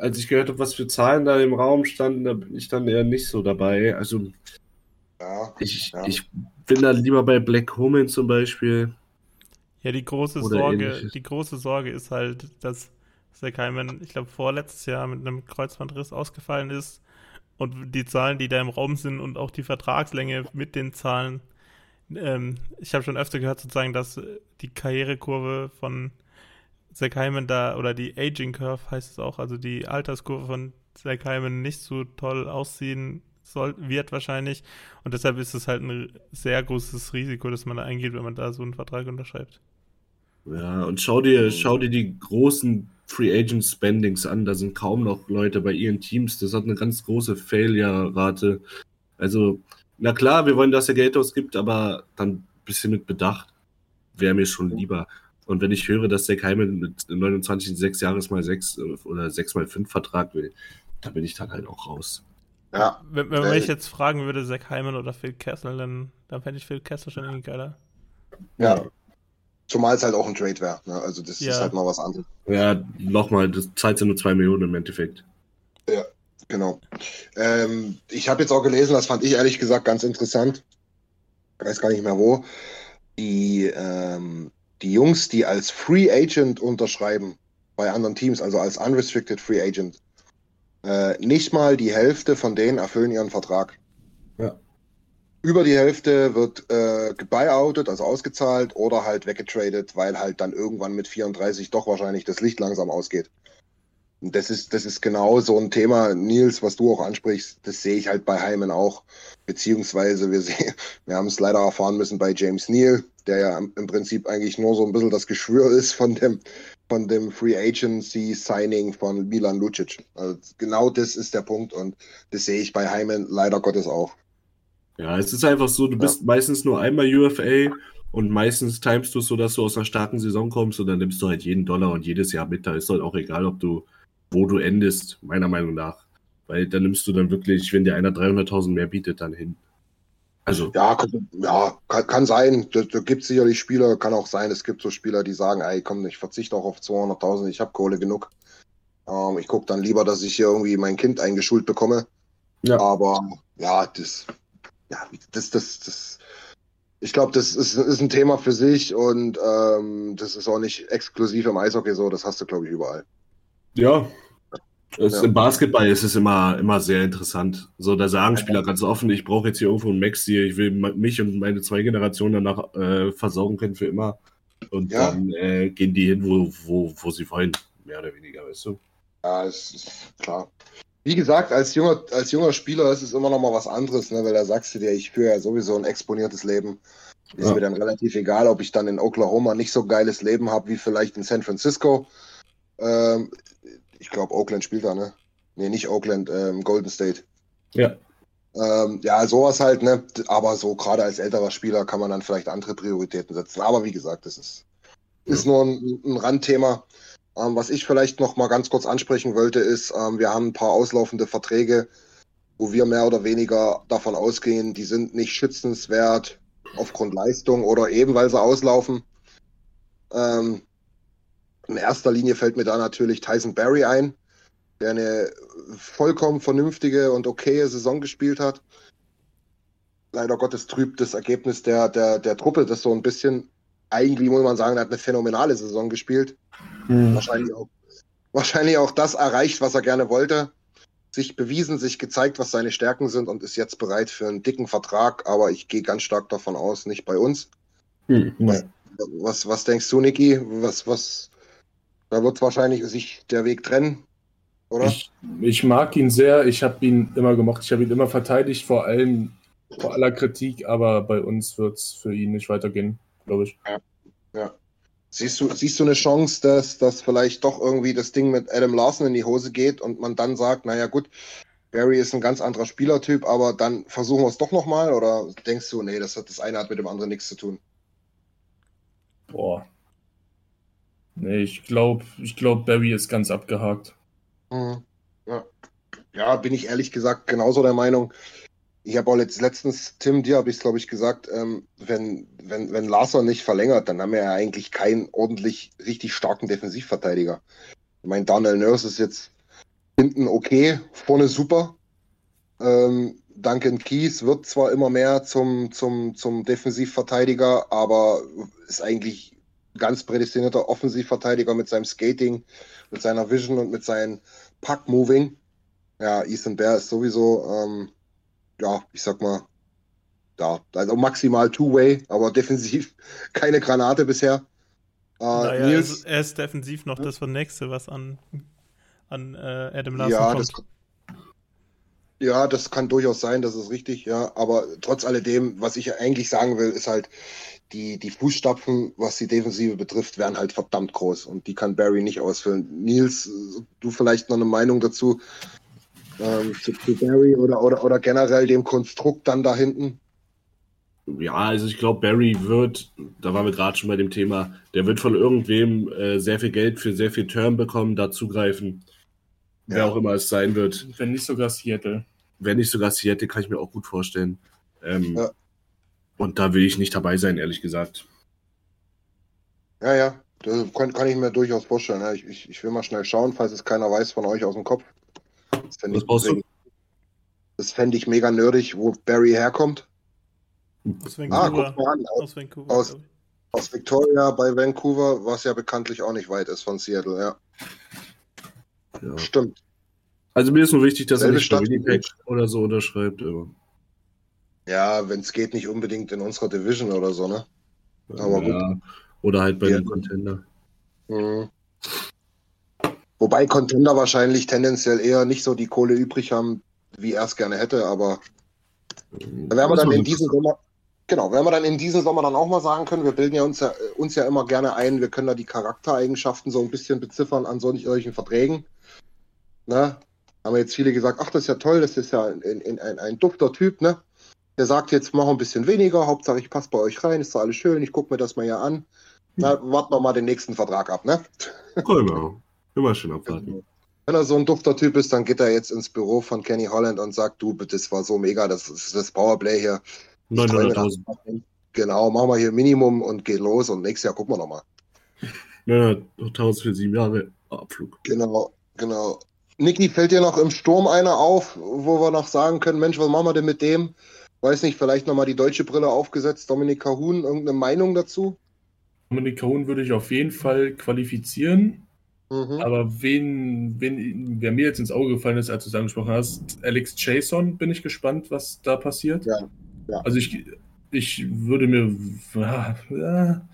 [SPEAKER 3] als ich gehört habe, was für Zahlen da im Raum standen, da bin ich dann eher nicht so dabei. Also ja, ich, ja. ich bin da lieber bei Black Woman zum Beispiel.
[SPEAKER 5] Ja, die große Sorge, ähnliches. die große Sorge ist halt, dass Zach Hyman, ich glaube, vorletztes Jahr mit einem Kreuzbandriss ausgefallen ist. Und die Zahlen, die da im Raum sind und auch die Vertragslänge mit den Zahlen, ähm, ich habe schon öfter gehört sozusagen, dass die Karrierekurve von Zach Hyman da, oder die Aging Curve heißt es auch, also die Alterskurve von Zach Hyman nicht so toll aussehen soll, wird wahrscheinlich. Und deshalb ist es halt ein sehr großes Risiko, dass man da eingeht, wenn man da so einen Vertrag unterschreibt.
[SPEAKER 3] Ja, und schau dir, schau dir die großen Free Agent Spendings an. Da sind kaum noch Leute bei ihren Teams. Das hat eine ganz große Failure-Rate. Also, na klar, wir wollen, dass er Geld ausgibt, aber dann ein bisschen mit Bedacht wäre mir schon lieber. Und wenn ich höre, dass der Keimel mit 29 6 Jahres mal 6 oder 6 mal 5 Vertrag will, da bin ich dann halt auch raus.
[SPEAKER 5] Ja. Wenn, wenn man mich jetzt fragen würde, Zach Hyman oder Phil Kessel, dann, dann fände ich Phil Kessel schon irgendwie geiler.
[SPEAKER 2] Ja. Zumal es halt auch ein Trade wäre. Ne? Also das ja. ist halt mal was anderes.
[SPEAKER 3] Ja, nochmal, das zahlt ja nur 2 Millionen im Endeffekt.
[SPEAKER 2] Ja, genau. Ähm, ich habe jetzt auch gelesen, das fand ich ehrlich gesagt ganz interessant. Ich weiß gar nicht mehr wo. Die, ähm, die Jungs, die als Free Agent unterschreiben bei anderen Teams, also als Unrestricted Free Agent, äh, nicht mal die Hälfte von denen erfüllen ihren Vertrag.
[SPEAKER 3] Ja.
[SPEAKER 2] Über die Hälfte wird äh, gebuyoutet, also ausgezahlt oder halt weggetradet, weil halt dann irgendwann mit 34 doch wahrscheinlich das Licht langsam ausgeht. Und das ist, das ist genau so ein Thema, Nils, was du auch ansprichst, das sehe ich halt bei Heimen auch. Beziehungsweise wir sehen, wir haben es leider erfahren müssen bei James Neal, der ja im Prinzip eigentlich nur so ein bisschen das Geschwür ist von dem, von dem Free Agency Signing von Milan Lucic. Also genau das ist der Punkt und das sehe ich bei Heimen leider Gottes auch.
[SPEAKER 3] Ja, es ist einfach so, du bist ja. meistens nur einmal UFA und meistens timest du es so, dass du aus einer starken Saison kommst und dann nimmst du halt jeden Dollar und jedes Jahr mit. Da ist halt auch egal, ob du, wo du endest, meiner Meinung nach. Weil dann nimmst du dann wirklich, wenn dir einer 300.000 mehr bietet, dann hin.
[SPEAKER 2] Also. Ja, ja kann, kann sein. Da, da gibt es sicherlich Spieler, kann auch sein, es gibt so Spieler, die sagen, ey, komm, ich verzichte auch auf 200.000, ich habe Kohle genug. Ähm, ich gucke dann lieber, dass ich hier irgendwie mein Kind eingeschult bekomme. Ja. Aber ja, das, ja, das, das, das, ich glaube, das ist, ist ein Thema für sich und ähm, das ist auch nicht exklusiv im Eishockey so, das hast du, glaube ich, überall.
[SPEAKER 3] Ja, ja. Im Basketball ist es immer, immer sehr interessant. So, da sagen Spieler ganz offen, ich brauche jetzt hier irgendwo einen Maxi, ich will mich und meine zwei Generationen danach äh, versorgen können für immer. Und ja. dann äh, gehen die hin, wo, wo, wo sie wollen, mehr oder weniger, weißt du?
[SPEAKER 2] Ja, ist klar. Wie gesagt, als junger, als junger Spieler ist es immer noch mal was anderes, ne? weil da sagst du dir, ich führe ja sowieso ein exponiertes Leben. Ist ja. mir dann relativ egal, ob ich dann in Oklahoma nicht so geiles Leben habe wie vielleicht in San Francisco. Ähm, ich glaube, Oakland spielt da, ne? Nee, nicht Oakland, ähm, Golden State.
[SPEAKER 3] Ja.
[SPEAKER 2] Ähm, ja, sowas halt, ne? Aber so gerade als älterer Spieler kann man dann vielleicht andere Prioritäten setzen. Aber wie gesagt, das ist, ja. ist nur ein, ein Randthema. Ähm, was ich vielleicht noch mal ganz kurz ansprechen wollte, ist, ähm, wir haben ein paar auslaufende Verträge, wo wir mehr oder weniger davon ausgehen, die sind nicht schützenswert aufgrund Leistung oder eben weil sie auslaufen. Ähm, in erster Linie fällt mir da natürlich Tyson Barry ein, der eine vollkommen vernünftige und okaye Saison gespielt hat. Leider Gottes trübt das Ergebnis der, der, der Truppe das so ein bisschen. Eigentlich muss man sagen, er hat eine phänomenale Saison gespielt. Mhm. Wahrscheinlich, auch, wahrscheinlich auch das erreicht, was er gerne wollte. Sich bewiesen, sich gezeigt, was seine Stärken sind und ist jetzt bereit für einen dicken Vertrag. Aber ich gehe ganz stark davon aus, nicht bei uns. Mhm. Was, was denkst du, Niki? Was, was, da wird wahrscheinlich sich der Weg trennen, oder?
[SPEAKER 6] Ich, ich mag ihn sehr. Ich habe ihn immer gemocht. Ich habe ihn immer verteidigt, vor allem vor aller Kritik. Aber bei uns wird es für ihn nicht weitergehen, glaube ich.
[SPEAKER 2] Ja. ja. Siehst du, siehst du eine Chance, dass, dass vielleicht doch irgendwie das Ding mit Adam Larson in die Hose geht und man dann sagt, naja gut, Barry ist ein ganz anderer Spielertyp, aber dann versuchen wir es doch nochmal? Oder denkst du, nee, das, hat, das eine hat mit dem anderen nichts zu tun?
[SPEAKER 6] Boah, Nee, ich glaube, ich glaub, Barry ist ganz abgehakt.
[SPEAKER 2] Mhm. Ja. ja, bin ich ehrlich gesagt genauso der Meinung. Ich habe auch letzt, letztens, Tim, dir habe ich es, glaube ich, gesagt, ähm, wenn, wenn, wenn Larson nicht verlängert, dann haben wir ja eigentlich keinen ordentlich richtig starken Defensivverteidiger. Ich meine, Daniel Nurse ist jetzt hinten okay, vorne super. Ähm, Duncan Keys wird zwar immer mehr zum, zum, zum Defensivverteidiger, aber ist eigentlich ganz prädestinierter Offensivverteidiger mit seinem Skating, mit seiner Vision und mit seinem Puck-Moving. Ja, Ethan Bear ist sowieso, ähm, ja, ich sag mal, da, also maximal Two-Way, aber defensiv keine Granate bisher. Äh,
[SPEAKER 5] naja,
[SPEAKER 2] Nils,
[SPEAKER 5] er ist, defensiv noch das von Nächste, was an, an äh, Adam Larson
[SPEAKER 2] ja,
[SPEAKER 5] kommt.
[SPEAKER 2] das, ja, das kann durchaus sein, das ist richtig, ja. Aber trotz alledem, was ich eigentlich sagen will, ist halt, die, die Fußstapfen, was die Defensive betrifft, wären halt verdammt groß und die kann Barry nicht ausfüllen. Nils, du vielleicht noch eine Meinung dazu ähm, zu, zu Barry oder, oder, oder generell dem Konstrukt dann da hinten?
[SPEAKER 3] Ja, also ich glaube, Barry wird, da waren wir gerade schon bei dem Thema, der wird von irgendwem äh, sehr viel Geld für sehr viel Term bekommen, da zugreifen. Wer
[SPEAKER 2] Ja.
[SPEAKER 3] auch immer es sein wird.
[SPEAKER 6] Wenn nicht sogar Seattle.
[SPEAKER 3] Wenn nicht sogar Seattle, kann ich mir auch gut vorstellen. Ähm,
[SPEAKER 2] Ja.
[SPEAKER 3] Und da will ich nicht dabei sein, ehrlich gesagt.
[SPEAKER 2] Ja, ja, das kann, kann ich mir durchaus vorstellen. Ich, ich, ich will mal schnell schauen, falls es keiner weiß von euch aus dem Kopf. Das fände
[SPEAKER 3] Was
[SPEAKER 2] ich,
[SPEAKER 3] brauchst du?
[SPEAKER 2] das fände ich mega nerdig, wo Barry herkommt.
[SPEAKER 5] Aus
[SPEAKER 2] Ah,
[SPEAKER 5] Vancouver.
[SPEAKER 2] guck mal an, aus,
[SPEAKER 5] aus Vancouver.
[SPEAKER 2] aus- aus Victoria bei Vancouver, was ja bekanntlich auch nicht weit ist von Seattle, ja.
[SPEAKER 3] Ja.
[SPEAKER 2] Stimmt.
[SPEAKER 3] Also mir ist nur wichtig, dass er nicht Winnipeg oder so unterschreibt. Aber,
[SPEAKER 2] Ja, wenn es geht, nicht unbedingt in unserer Division oder so, ne? Aber gut.
[SPEAKER 3] ja. Oder halt bei
[SPEAKER 2] Ja.
[SPEAKER 3] einem Contender.
[SPEAKER 2] Mhm. Wobei Contender wahrscheinlich tendenziell eher nicht so die Kohle übrig haben, wie er es gerne hätte, aber da werden wir dann in diesem Sommer, genau, werden wir dann in diesem Sommer dann auch mal sagen können, wir bilden ja uns ja, uns ja immer gerne ein, wir können da die Charaktereigenschaften so ein bisschen beziffern an solch- solchen Verträgen. Ne? Haben jetzt viele gesagt, ach, das ist ja toll, das ist ja ein, ein, ein, ein dufter Typ, ne? Der sagt jetzt, mach ein bisschen weniger, Hauptsache ich passe bei euch rein, ist doch alles schön, ich gucke mir das mal hier an. Na, warten wir mal den nächsten Vertrag ab, ne?
[SPEAKER 3] Genau. Immer schön abwarten.
[SPEAKER 2] Wenn er so ein dufter Typ ist, dann geht er jetzt ins Büro von Kenny Holland und sagt, du, das war so mega, das ist das Powerplay hier. Ich treu mir
[SPEAKER 3] 900.000.
[SPEAKER 2] das. Genau, machen wir hier Minimum und geht los und nächstes Jahr gucken wir nochmal.
[SPEAKER 3] 900.000 für sieben Jahre Abflug.
[SPEAKER 2] Genau, genau. Niki, fällt dir noch im Sturm einer auf, wo wir noch sagen können, Mensch, was machen wir denn mit dem? Weiß nicht, vielleicht nochmal die deutsche Brille aufgesetzt, Dominik Kahun, irgendeine Meinung dazu?
[SPEAKER 6] Dominik Kahun würde ich auf jeden Fall qualifizieren.
[SPEAKER 2] Mhm.
[SPEAKER 6] Aber wen, wen, wer mir jetzt ins Auge gefallen ist, als du es angesprochen hast, Alex Chason, bin ich gespannt, was da passiert.
[SPEAKER 2] Ja, ja.
[SPEAKER 6] Also ich, ich würde mir, ja, ja,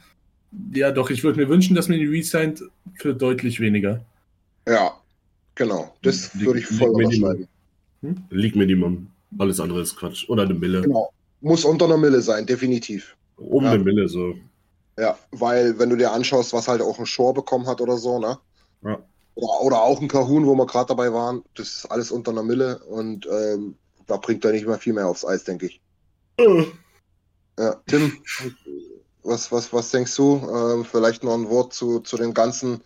[SPEAKER 6] ja doch, ich würde mir wünschen, dass man ihn resigned für deutlich weniger.
[SPEAKER 2] Ja, genau. Das
[SPEAKER 3] Liegt-
[SPEAKER 2] würde ich voll
[SPEAKER 3] Minimum.
[SPEAKER 2] unterschreiben.
[SPEAKER 3] League Minimum. Alles andere ist Quatsch. Oder eine Mille.
[SPEAKER 2] Genau. Muss unter einer Mille sein, definitiv.
[SPEAKER 3] Um
[SPEAKER 2] Ja.
[SPEAKER 3] eine Mille so.
[SPEAKER 2] Ja, weil wenn du dir anschaust, was halt auch ein Shore bekommen hat oder so, ne?
[SPEAKER 3] Ja.
[SPEAKER 2] Oder, oder auch ein Kahun, wo wir gerade dabei waren, das ist alles unter einer Mille und ähm, da bringt er nicht mehr viel mehr aufs Eis, denke ich. Ja, Tim, was, was, was denkst du? Ähm, vielleicht noch ein Wort zu, zu den ganzen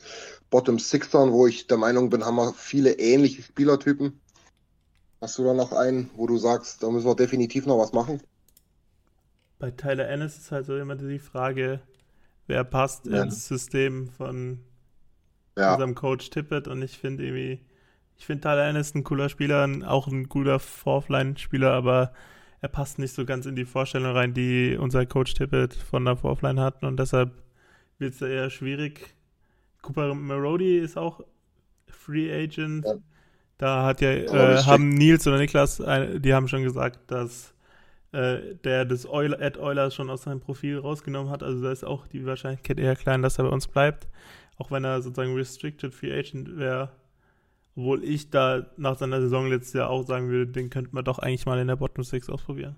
[SPEAKER 2] Bottom Sixern, wo ich der Meinung bin, haben wir viele ähnliche Spielertypen. Hast du da noch einen, wo du sagst, da müssen wir definitiv noch was machen?
[SPEAKER 5] Bei Tyler Ennis ist halt so immer die Frage, wer passt
[SPEAKER 2] Ja.
[SPEAKER 5] ins System von
[SPEAKER 2] Ja,
[SPEAKER 5] unserem Coach Tippett und ich finde irgendwie, ich finde Tyler Ennis ein cooler Spieler, auch ein guter Fourthline-Spieler, aber er passt nicht so ganz in die Vorstellung rein, die unser Coach Tippett von der Fourthline hat und deshalb wird es eher schwierig. Cooper Marody ist auch Free Agent.
[SPEAKER 2] Ja.
[SPEAKER 5] Da hat ja, äh, haben Nils oder Niklas, die haben schon gesagt, dass äh, der das Euler, Ed Eulers schon aus seinem Profil rausgenommen hat. Also da ist auch die Wahrscheinlichkeit eher klein, dass er bei uns bleibt. Auch wenn er sozusagen Restricted Free Agent wäre. Obwohl ich da nach seiner Saison letztes Jahr auch sagen würde, den könnte man doch eigentlich mal in der Bottom Six ausprobieren.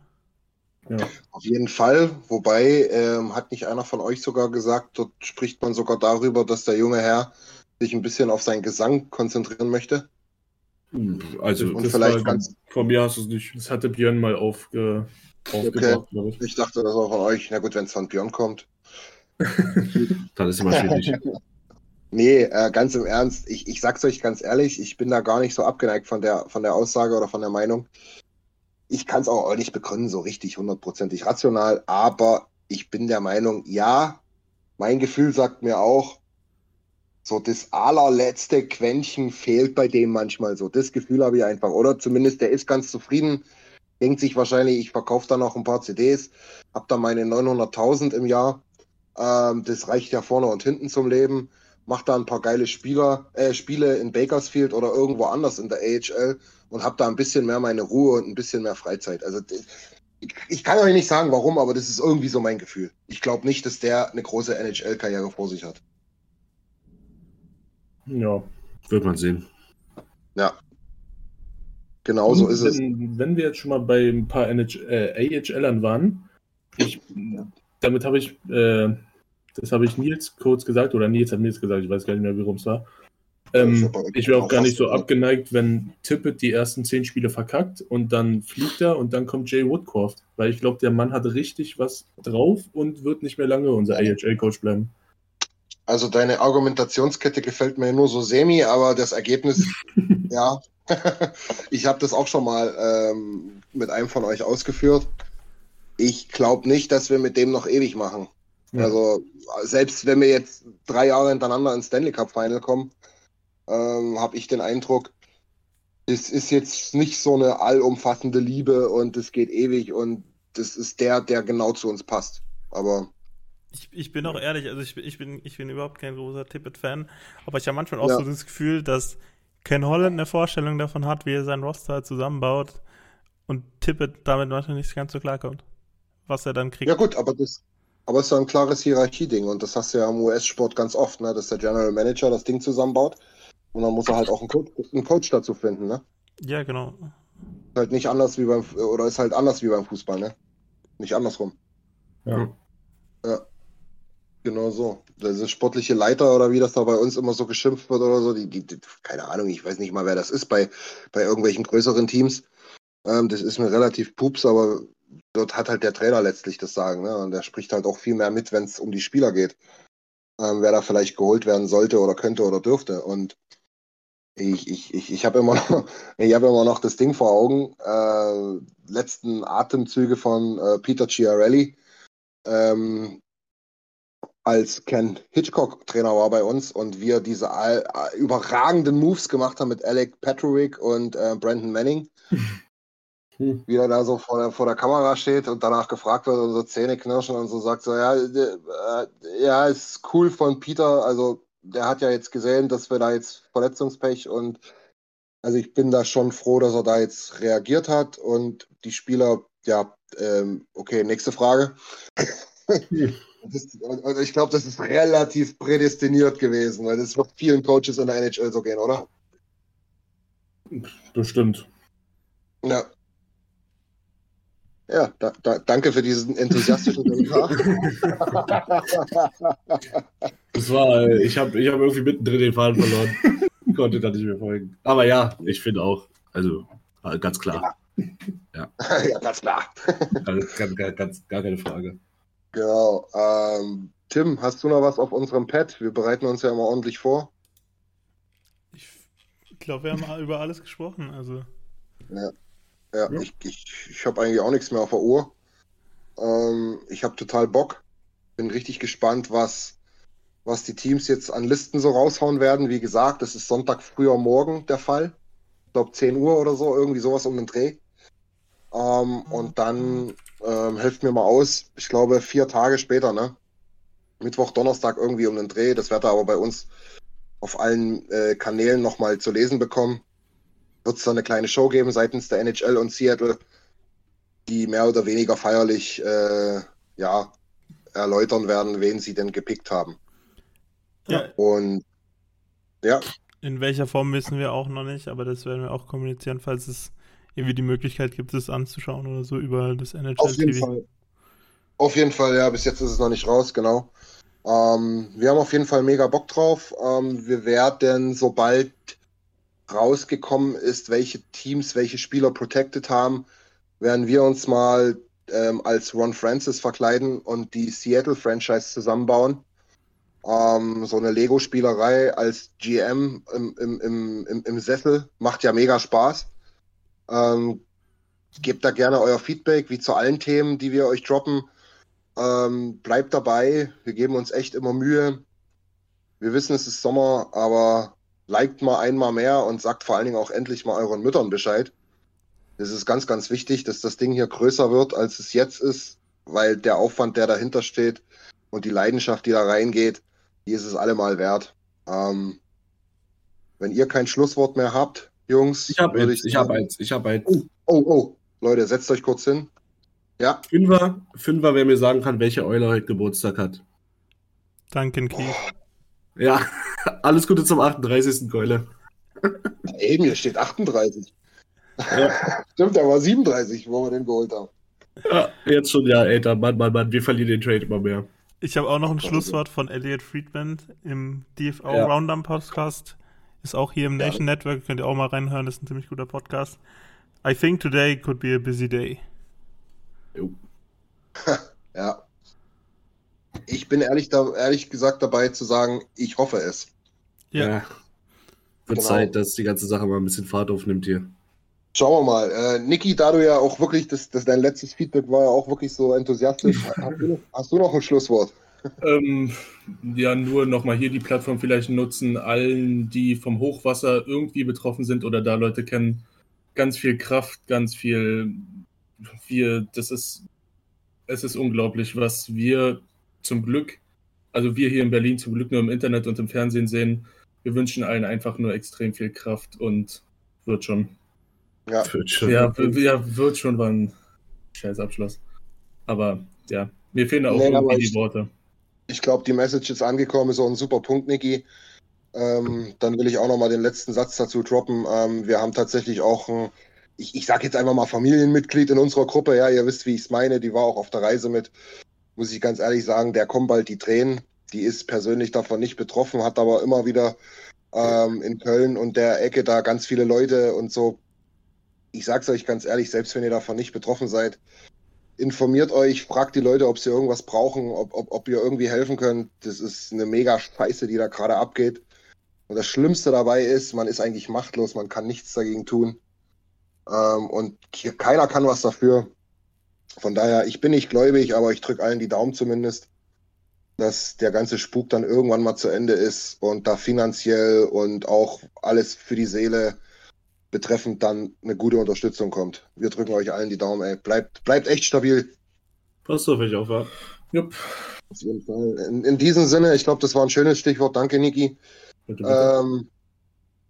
[SPEAKER 6] Ja.
[SPEAKER 2] Auf jeden Fall, wobei ähm, hat nicht einer von euch sogar gesagt, dort spricht man sogar darüber, dass der junge Herr sich ein bisschen auf seinen Gesang konzentrieren möchte.
[SPEAKER 3] Also,
[SPEAKER 2] Und
[SPEAKER 6] das
[SPEAKER 2] vielleicht
[SPEAKER 6] war-
[SPEAKER 2] ganz,
[SPEAKER 3] von mir hast du es nicht.
[SPEAKER 6] Das hatte Björn mal aufge, aufgebracht, glaube ich.
[SPEAKER 2] ich dachte, das war von euch, na gut, wenn es von Björn kommt.
[SPEAKER 3] Dann ist immer schwierig.
[SPEAKER 2] Nee, äh, ganz im Ernst, ich, ich sag's euch ganz ehrlich, ich bin da gar nicht so abgeneigt von der, von der Aussage oder von der Meinung. Ich kann es auch nicht begründen, so richtig hundertprozentig rational, aber ich bin der Meinung, ja, mein Gefühl sagt mir auch, so das allerletzte Quäntchen fehlt bei dem manchmal so. Das Gefühl habe ich einfach. Oder zumindest der ist ganz zufrieden, denkt sich wahrscheinlich, ich verkaufe da noch ein paar CDs, hab da meine 900.000 im Jahr. Ähm, das reicht ja vorne und hinten zum Leben. Macht da ein paar geile Spieler, äh, Spiele in Bakersfield oder irgendwo anders in der AHL und hab da ein bisschen mehr meine Ruhe und ein bisschen mehr Freizeit. Also ich, ich kann euch nicht sagen, warum, aber das ist irgendwie so mein Gefühl. Ich glaube nicht, dass der eine große NHL-Karriere vor sich hat.
[SPEAKER 3] Ja, wird man sehen.
[SPEAKER 2] Ja. Genau so ist es.
[SPEAKER 6] wenn, Wenn wir jetzt schon mal bei ein paar NH äh, AHLern waren, ich, damit habe ich, äh, das habe ich Nils kurz gesagt, oder Nils hat Nils gesagt, ich weiß gar nicht mehr, worum es war. Ähm, ich wäre auch gar nicht so abgeneigt, wenn Tippett die ersten zehn Spiele verkackt und dann fliegt er und dann kommt Jay Woodcroft, weil ich glaube, der Mann hat richtig was drauf und wird nicht mehr lange unser AHL-Coach bleiben.
[SPEAKER 2] Also deine Argumentationskette gefällt mir nur so semi, aber das Ergebnis, ja. ich habe das auch schon mal ähm, mit einem von euch ausgeführt. Ich glaube nicht, dass wir mit dem noch ewig machen.
[SPEAKER 6] Ja.
[SPEAKER 2] Also selbst wenn wir jetzt drei Jahre hintereinander ins Stanley Cup Final kommen, ähm, habe ich den Eindruck, es ist jetzt nicht so eine allumfassende Liebe und es geht ewig und das ist der, der genau zu uns passt. Aber
[SPEAKER 5] Ich, ich bin auch ehrlich, also ich, bin- ich, bin, ich bin überhaupt kein großer Tippett-Fan, aber ich habe manchmal auch
[SPEAKER 2] Ja.
[SPEAKER 5] so das Gefühl, dass Ken Holland eine Vorstellung davon hat, wie er sein Roster zusammenbaut und Tippett damit manchmal nicht ganz so klarkommt. Was er dann kriegt.
[SPEAKER 2] Ja gut, aber das, aber es ist ja ein klares Hierarchieding und das hast du ja im US-Sport ganz oft, ne, dass der General Manager das Ding zusammenbaut und dann muss er halt auch einen Coach, einen Coach dazu finden, ne?
[SPEAKER 5] Ja, genau.
[SPEAKER 2] Ist halt nicht anders wie beim oder ist halt anders wie beim Fußball, ne? Nicht andersrum.
[SPEAKER 6] Ja.
[SPEAKER 2] Genau so. Diese sportliche Leiter oder wie das da bei uns immer so geschimpft wird oder so, die, die, die keine Ahnung, ich weiß nicht mal, wer das ist bei, bei irgendwelchen größeren Teams. Ähm, das ist mir relativ pups, aber dort hat halt der Trainer letztlich das Sagen, ne? Und der spricht halt auch viel mehr mit, wenn es um die Spieler geht. Ähm, wer da vielleicht geholt werden sollte oder könnte oder dürfte. Und ich, ich, ich, ich habe immer noch, habe immer noch das Ding vor Augen, äh, letzten Atemzüge von äh, Peter Chiarelli, ähm, als Ken Hitchcock Trainer war bei uns und wir diese all, äh, überragenden Moves gemacht haben mit Alec Petrovic und äh, Brandon Manning.
[SPEAKER 6] Hm.
[SPEAKER 2] Wie er da so vor der, vor der Kamera steht und danach gefragt wird und so Zähne knirschen und so sagt so, ja, äh, ja, ist cool von Peter, also der hat ja jetzt gesehen, dass wir da jetzt Verletzungspech und also ich bin da schon froh, dass er da jetzt reagiert hat und die Spieler, ja, ähm, okay, nächste Frage. Das, und, und ich glaube, das ist relativ prädestiniert gewesen, weil das wird vielen Coaches in der NHL so gehen, oder?
[SPEAKER 6] Bestimmt.
[SPEAKER 2] Ja. Ja, da, da, danke für diesen enthusiastischen Kommentar.
[SPEAKER 3] Das war, ich habe ich hab irgendwie mittendrin den Faden verloren. Konnte da nicht mehr folgen. Aber ja, ich finde auch. Also, ganz klar.
[SPEAKER 2] ja, ganz klar.
[SPEAKER 3] Ganz, ganz, ganz, ganz, gar keine Frage.
[SPEAKER 2] Genau. Ähm, Tim, hast du noch was auf unserem Pad? Wir bereiten uns ja immer ordentlich vor.
[SPEAKER 5] Ich glaube, wir haben über alles gesprochen. Also,
[SPEAKER 2] Ja, ich, ich, ich habe eigentlich auch nichts mehr auf der Uhr. Ähm, ich habe total Bock. Bin richtig gespannt, was, was die Teams jetzt an Listen so raushauen werden. Wie gesagt, das ist Sonntag früher morgen der Fall. Ich glaube 10 Uhr oder so, irgendwie sowas um den Dreh. Ähm, und dann ähm, helft mir mal aus. Ich glaube vier Tage später, ne? Mittwoch, Donnerstag irgendwie um den Dreh. Das werdet ihr aber bei uns auf allen äh, Kanälen nochmal zu lesen bekommen wird es da eine kleine Show geben seitens der NHL und Seattle, die mehr oder weniger feierlich äh, ja, erläutern werden, wen sie denn gepickt haben.
[SPEAKER 5] ja,
[SPEAKER 2] Und ja,
[SPEAKER 5] in welcher Form wissen wir auch noch nicht, aber das werden wir auch kommunizieren, falls es irgendwie die Möglichkeit gibt, es anzuschauen oder so über das NHL
[SPEAKER 2] auf jeden
[SPEAKER 5] TV.
[SPEAKER 2] Fall. Auf jeden Fall, ja, bis jetzt ist es noch nicht raus, genau. Ähm, wir haben auf jeden Fall mega Bock drauf. Ähm, wir werden, sobald rausgekommen ist, welche Teams welche Spieler protected haben, werden wir uns mal ähm, als Ron Francis verkleiden und die Seattle Franchise zusammenbauen. Ähm, so eine Lego-Spielerei als GM im, im, im, im, im Sessel macht ja mega Spaß. Ähm, gebt da gerne euer Feedback, wie zu allen Themen, die wir euch droppen. Ähm, bleibt dabei, wir geben uns echt immer Mühe. Wir wissen, es ist Sommer, aber liked mal einmal mehr und sagt vor allen Dingen auch endlich mal euren Müttern Bescheid. Das ist ganz, ganz wichtig, dass das Ding hier größer wird, als es jetzt ist, weil der Aufwand, der dahinter steht und die Leidenschaft, die da reingeht, die ist es allemal wert. Ähm, wenn ihr kein Schlusswort mehr habt, Jungs,
[SPEAKER 3] Ich habe
[SPEAKER 2] würde
[SPEAKER 3] eins, ich habe
[SPEAKER 2] sagen-
[SPEAKER 3] eins, ich habe eins.
[SPEAKER 2] Oh, oh, oh, Leute, setzt euch kurz hin. Ja,
[SPEAKER 3] Fünfer, Fünfer, wer mir sagen kann, welche Eule heute Geburtstag hat.
[SPEAKER 5] Duncan Keith.
[SPEAKER 3] Ja, alles Gute zum 38. Keule.
[SPEAKER 2] Eben, hier steht 38.
[SPEAKER 3] Ja.
[SPEAKER 2] Stimmt, der war 37, wo wir den geholt haben.
[SPEAKER 3] Ja, jetzt schon, ja, ey, da, Mann, Mann, Mann, wir verlieren den Trade immer mehr.
[SPEAKER 5] Ich habe auch noch ein
[SPEAKER 2] Also.
[SPEAKER 5] Schlusswort von Elliot Friedman im DFO
[SPEAKER 3] Ja.
[SPEAKER 5] Roundup Podcast. Ist auch hier im
[SPEAKER 2] Ja.
[SPEAKER 5] Nation Network, könnt ihr auch mal reinhören, das ist ein ziemlich guter Podcast. I think today could be a busy day.
[SPEAKER 3] Jo.
[SPEAKER 2] Ja. Ich bin ehrlich, da, ehrlich gesagt dabei zu sagen, ich hoffe es.
[SPEAKER 5] Ja.
[SPEAKER 3] Wird
[SPEAKER 2] Genau.
[SPEAKER 3] Zeit, dass die ganze Sache mal ein bisschen Fahrt aufnimmt hier.
[SPEAKER 2] Schauen wir mal. Äh, Niki, da du ja auch wirklich, das, das dein letztes Feedback war ja auch wirklich so enthusiastisch. Hast du noch, hast du noch ein Schlusswort?
[SPEAKER 6] Ähm, ja, nur nochmal hier die Plattform vielleicht nutzen, allen, die vom Hochwasser irgendwie betroffen sind oder da Leute kennen, ganz viel Kraft, ganz viel, wir, das ist, es ist unglaublich, was wir zum Glück, also wir hier in Berlin zum Glück nur im Internet und im Fernsehen sehen. Wir wünschen allen einfach nur extrem viel Kraft und wird schon.
[SPEAKER 2] Ja.
[SPEAKER 3] Wird schon.
[SPEAKER 6] Ja, ja wird schon, war ein scheiß Abschluss. Aber ja, mir fehlen da auch
[SPEAKER 2] Nee,
[SPEAKER 6] irgendwie
[SPEAKER 2] ich-
[SPEAKER 6] die Worte.
[SPEAKER 2] Ich glaube, die Message ist angekommen, ist auch ein super Punkt, Niki. Ähm, dann will ich auch noch mal den letzten Satz dazu droppen. Ähm, wir haben tatsächlich auch ein, ich, ich sage jetzt einfach mal Familienmitglied in unserer Gruppe. Ja, ihr wisst, wie ich es meine. Die war auch auf der Reise mit. Muss ich ganz ehrlich sagen, der kommt bald die Tränen. Die ist persönlich davon nicht betroffen, hat aber immer wieder ähm, in Köln und der Ecke da ganz viele Leute und so. Ich sag's euch ganz ehrlich, selbst wenn ihr davon nicht betroffen seid, informiert euch, fragt die Leute, ob sie irgendwas brauchen, ob, ob, ob ihr irgendwie helfen könnt. Das ist eine mega Scheiße, die da gerade abgeht. Und das Schlimmste dabei ist, man ist eigentlich machtlos, man kann nichts dagegen tun. Ähm, und hier, keiner kann was dafür. Von daher, ich bin nicht gläubig, aber ich drücke allen die Daumen zumindest, dass der ganze Spuk dann irgendwann mal zu Ende ist und da finanziell und auch alles für die Seele betreffend dann eine gute Unterstützung kommt. Wir drücken euch allen die Daumen, ey. Bleibt, bleibt echt stabil.
[SPEAKER 3] Passt auf euch auf, ja.
[SPEAKER 6] Jupp.
[SPEAKER 2] Auf jeden Fall. In, in diesem Sinne, ich glaube, das war ein schönes Stichwort. Danke, Niki. Ähm,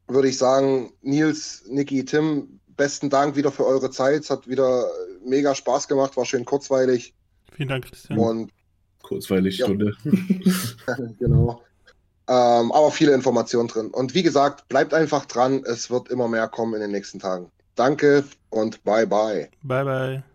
[SPEAKER 2] würde ich sagen, Nils, Niki, Tim, besten Dank wieder für eure Zeit. Es hat wieder mega Spaß gemacht, war schön kurzweilig
[SPEAKER 5] Vielen Dank, Christian.
[SPEAKER 2] und
[SPEAKER 3] Kurzweilig
[SPEAKER 2] Ja.
[SPEAKER 3] Stunde.
[SPEAKER 2] genau. Ähm, aber viele Informationen drin. Und wie gesagt, bleibt einfach dran. Es wird immer mehr kommen in den nächsten Tagen. Danke und bye bye.
[SPEAKER 5] Bye, bye.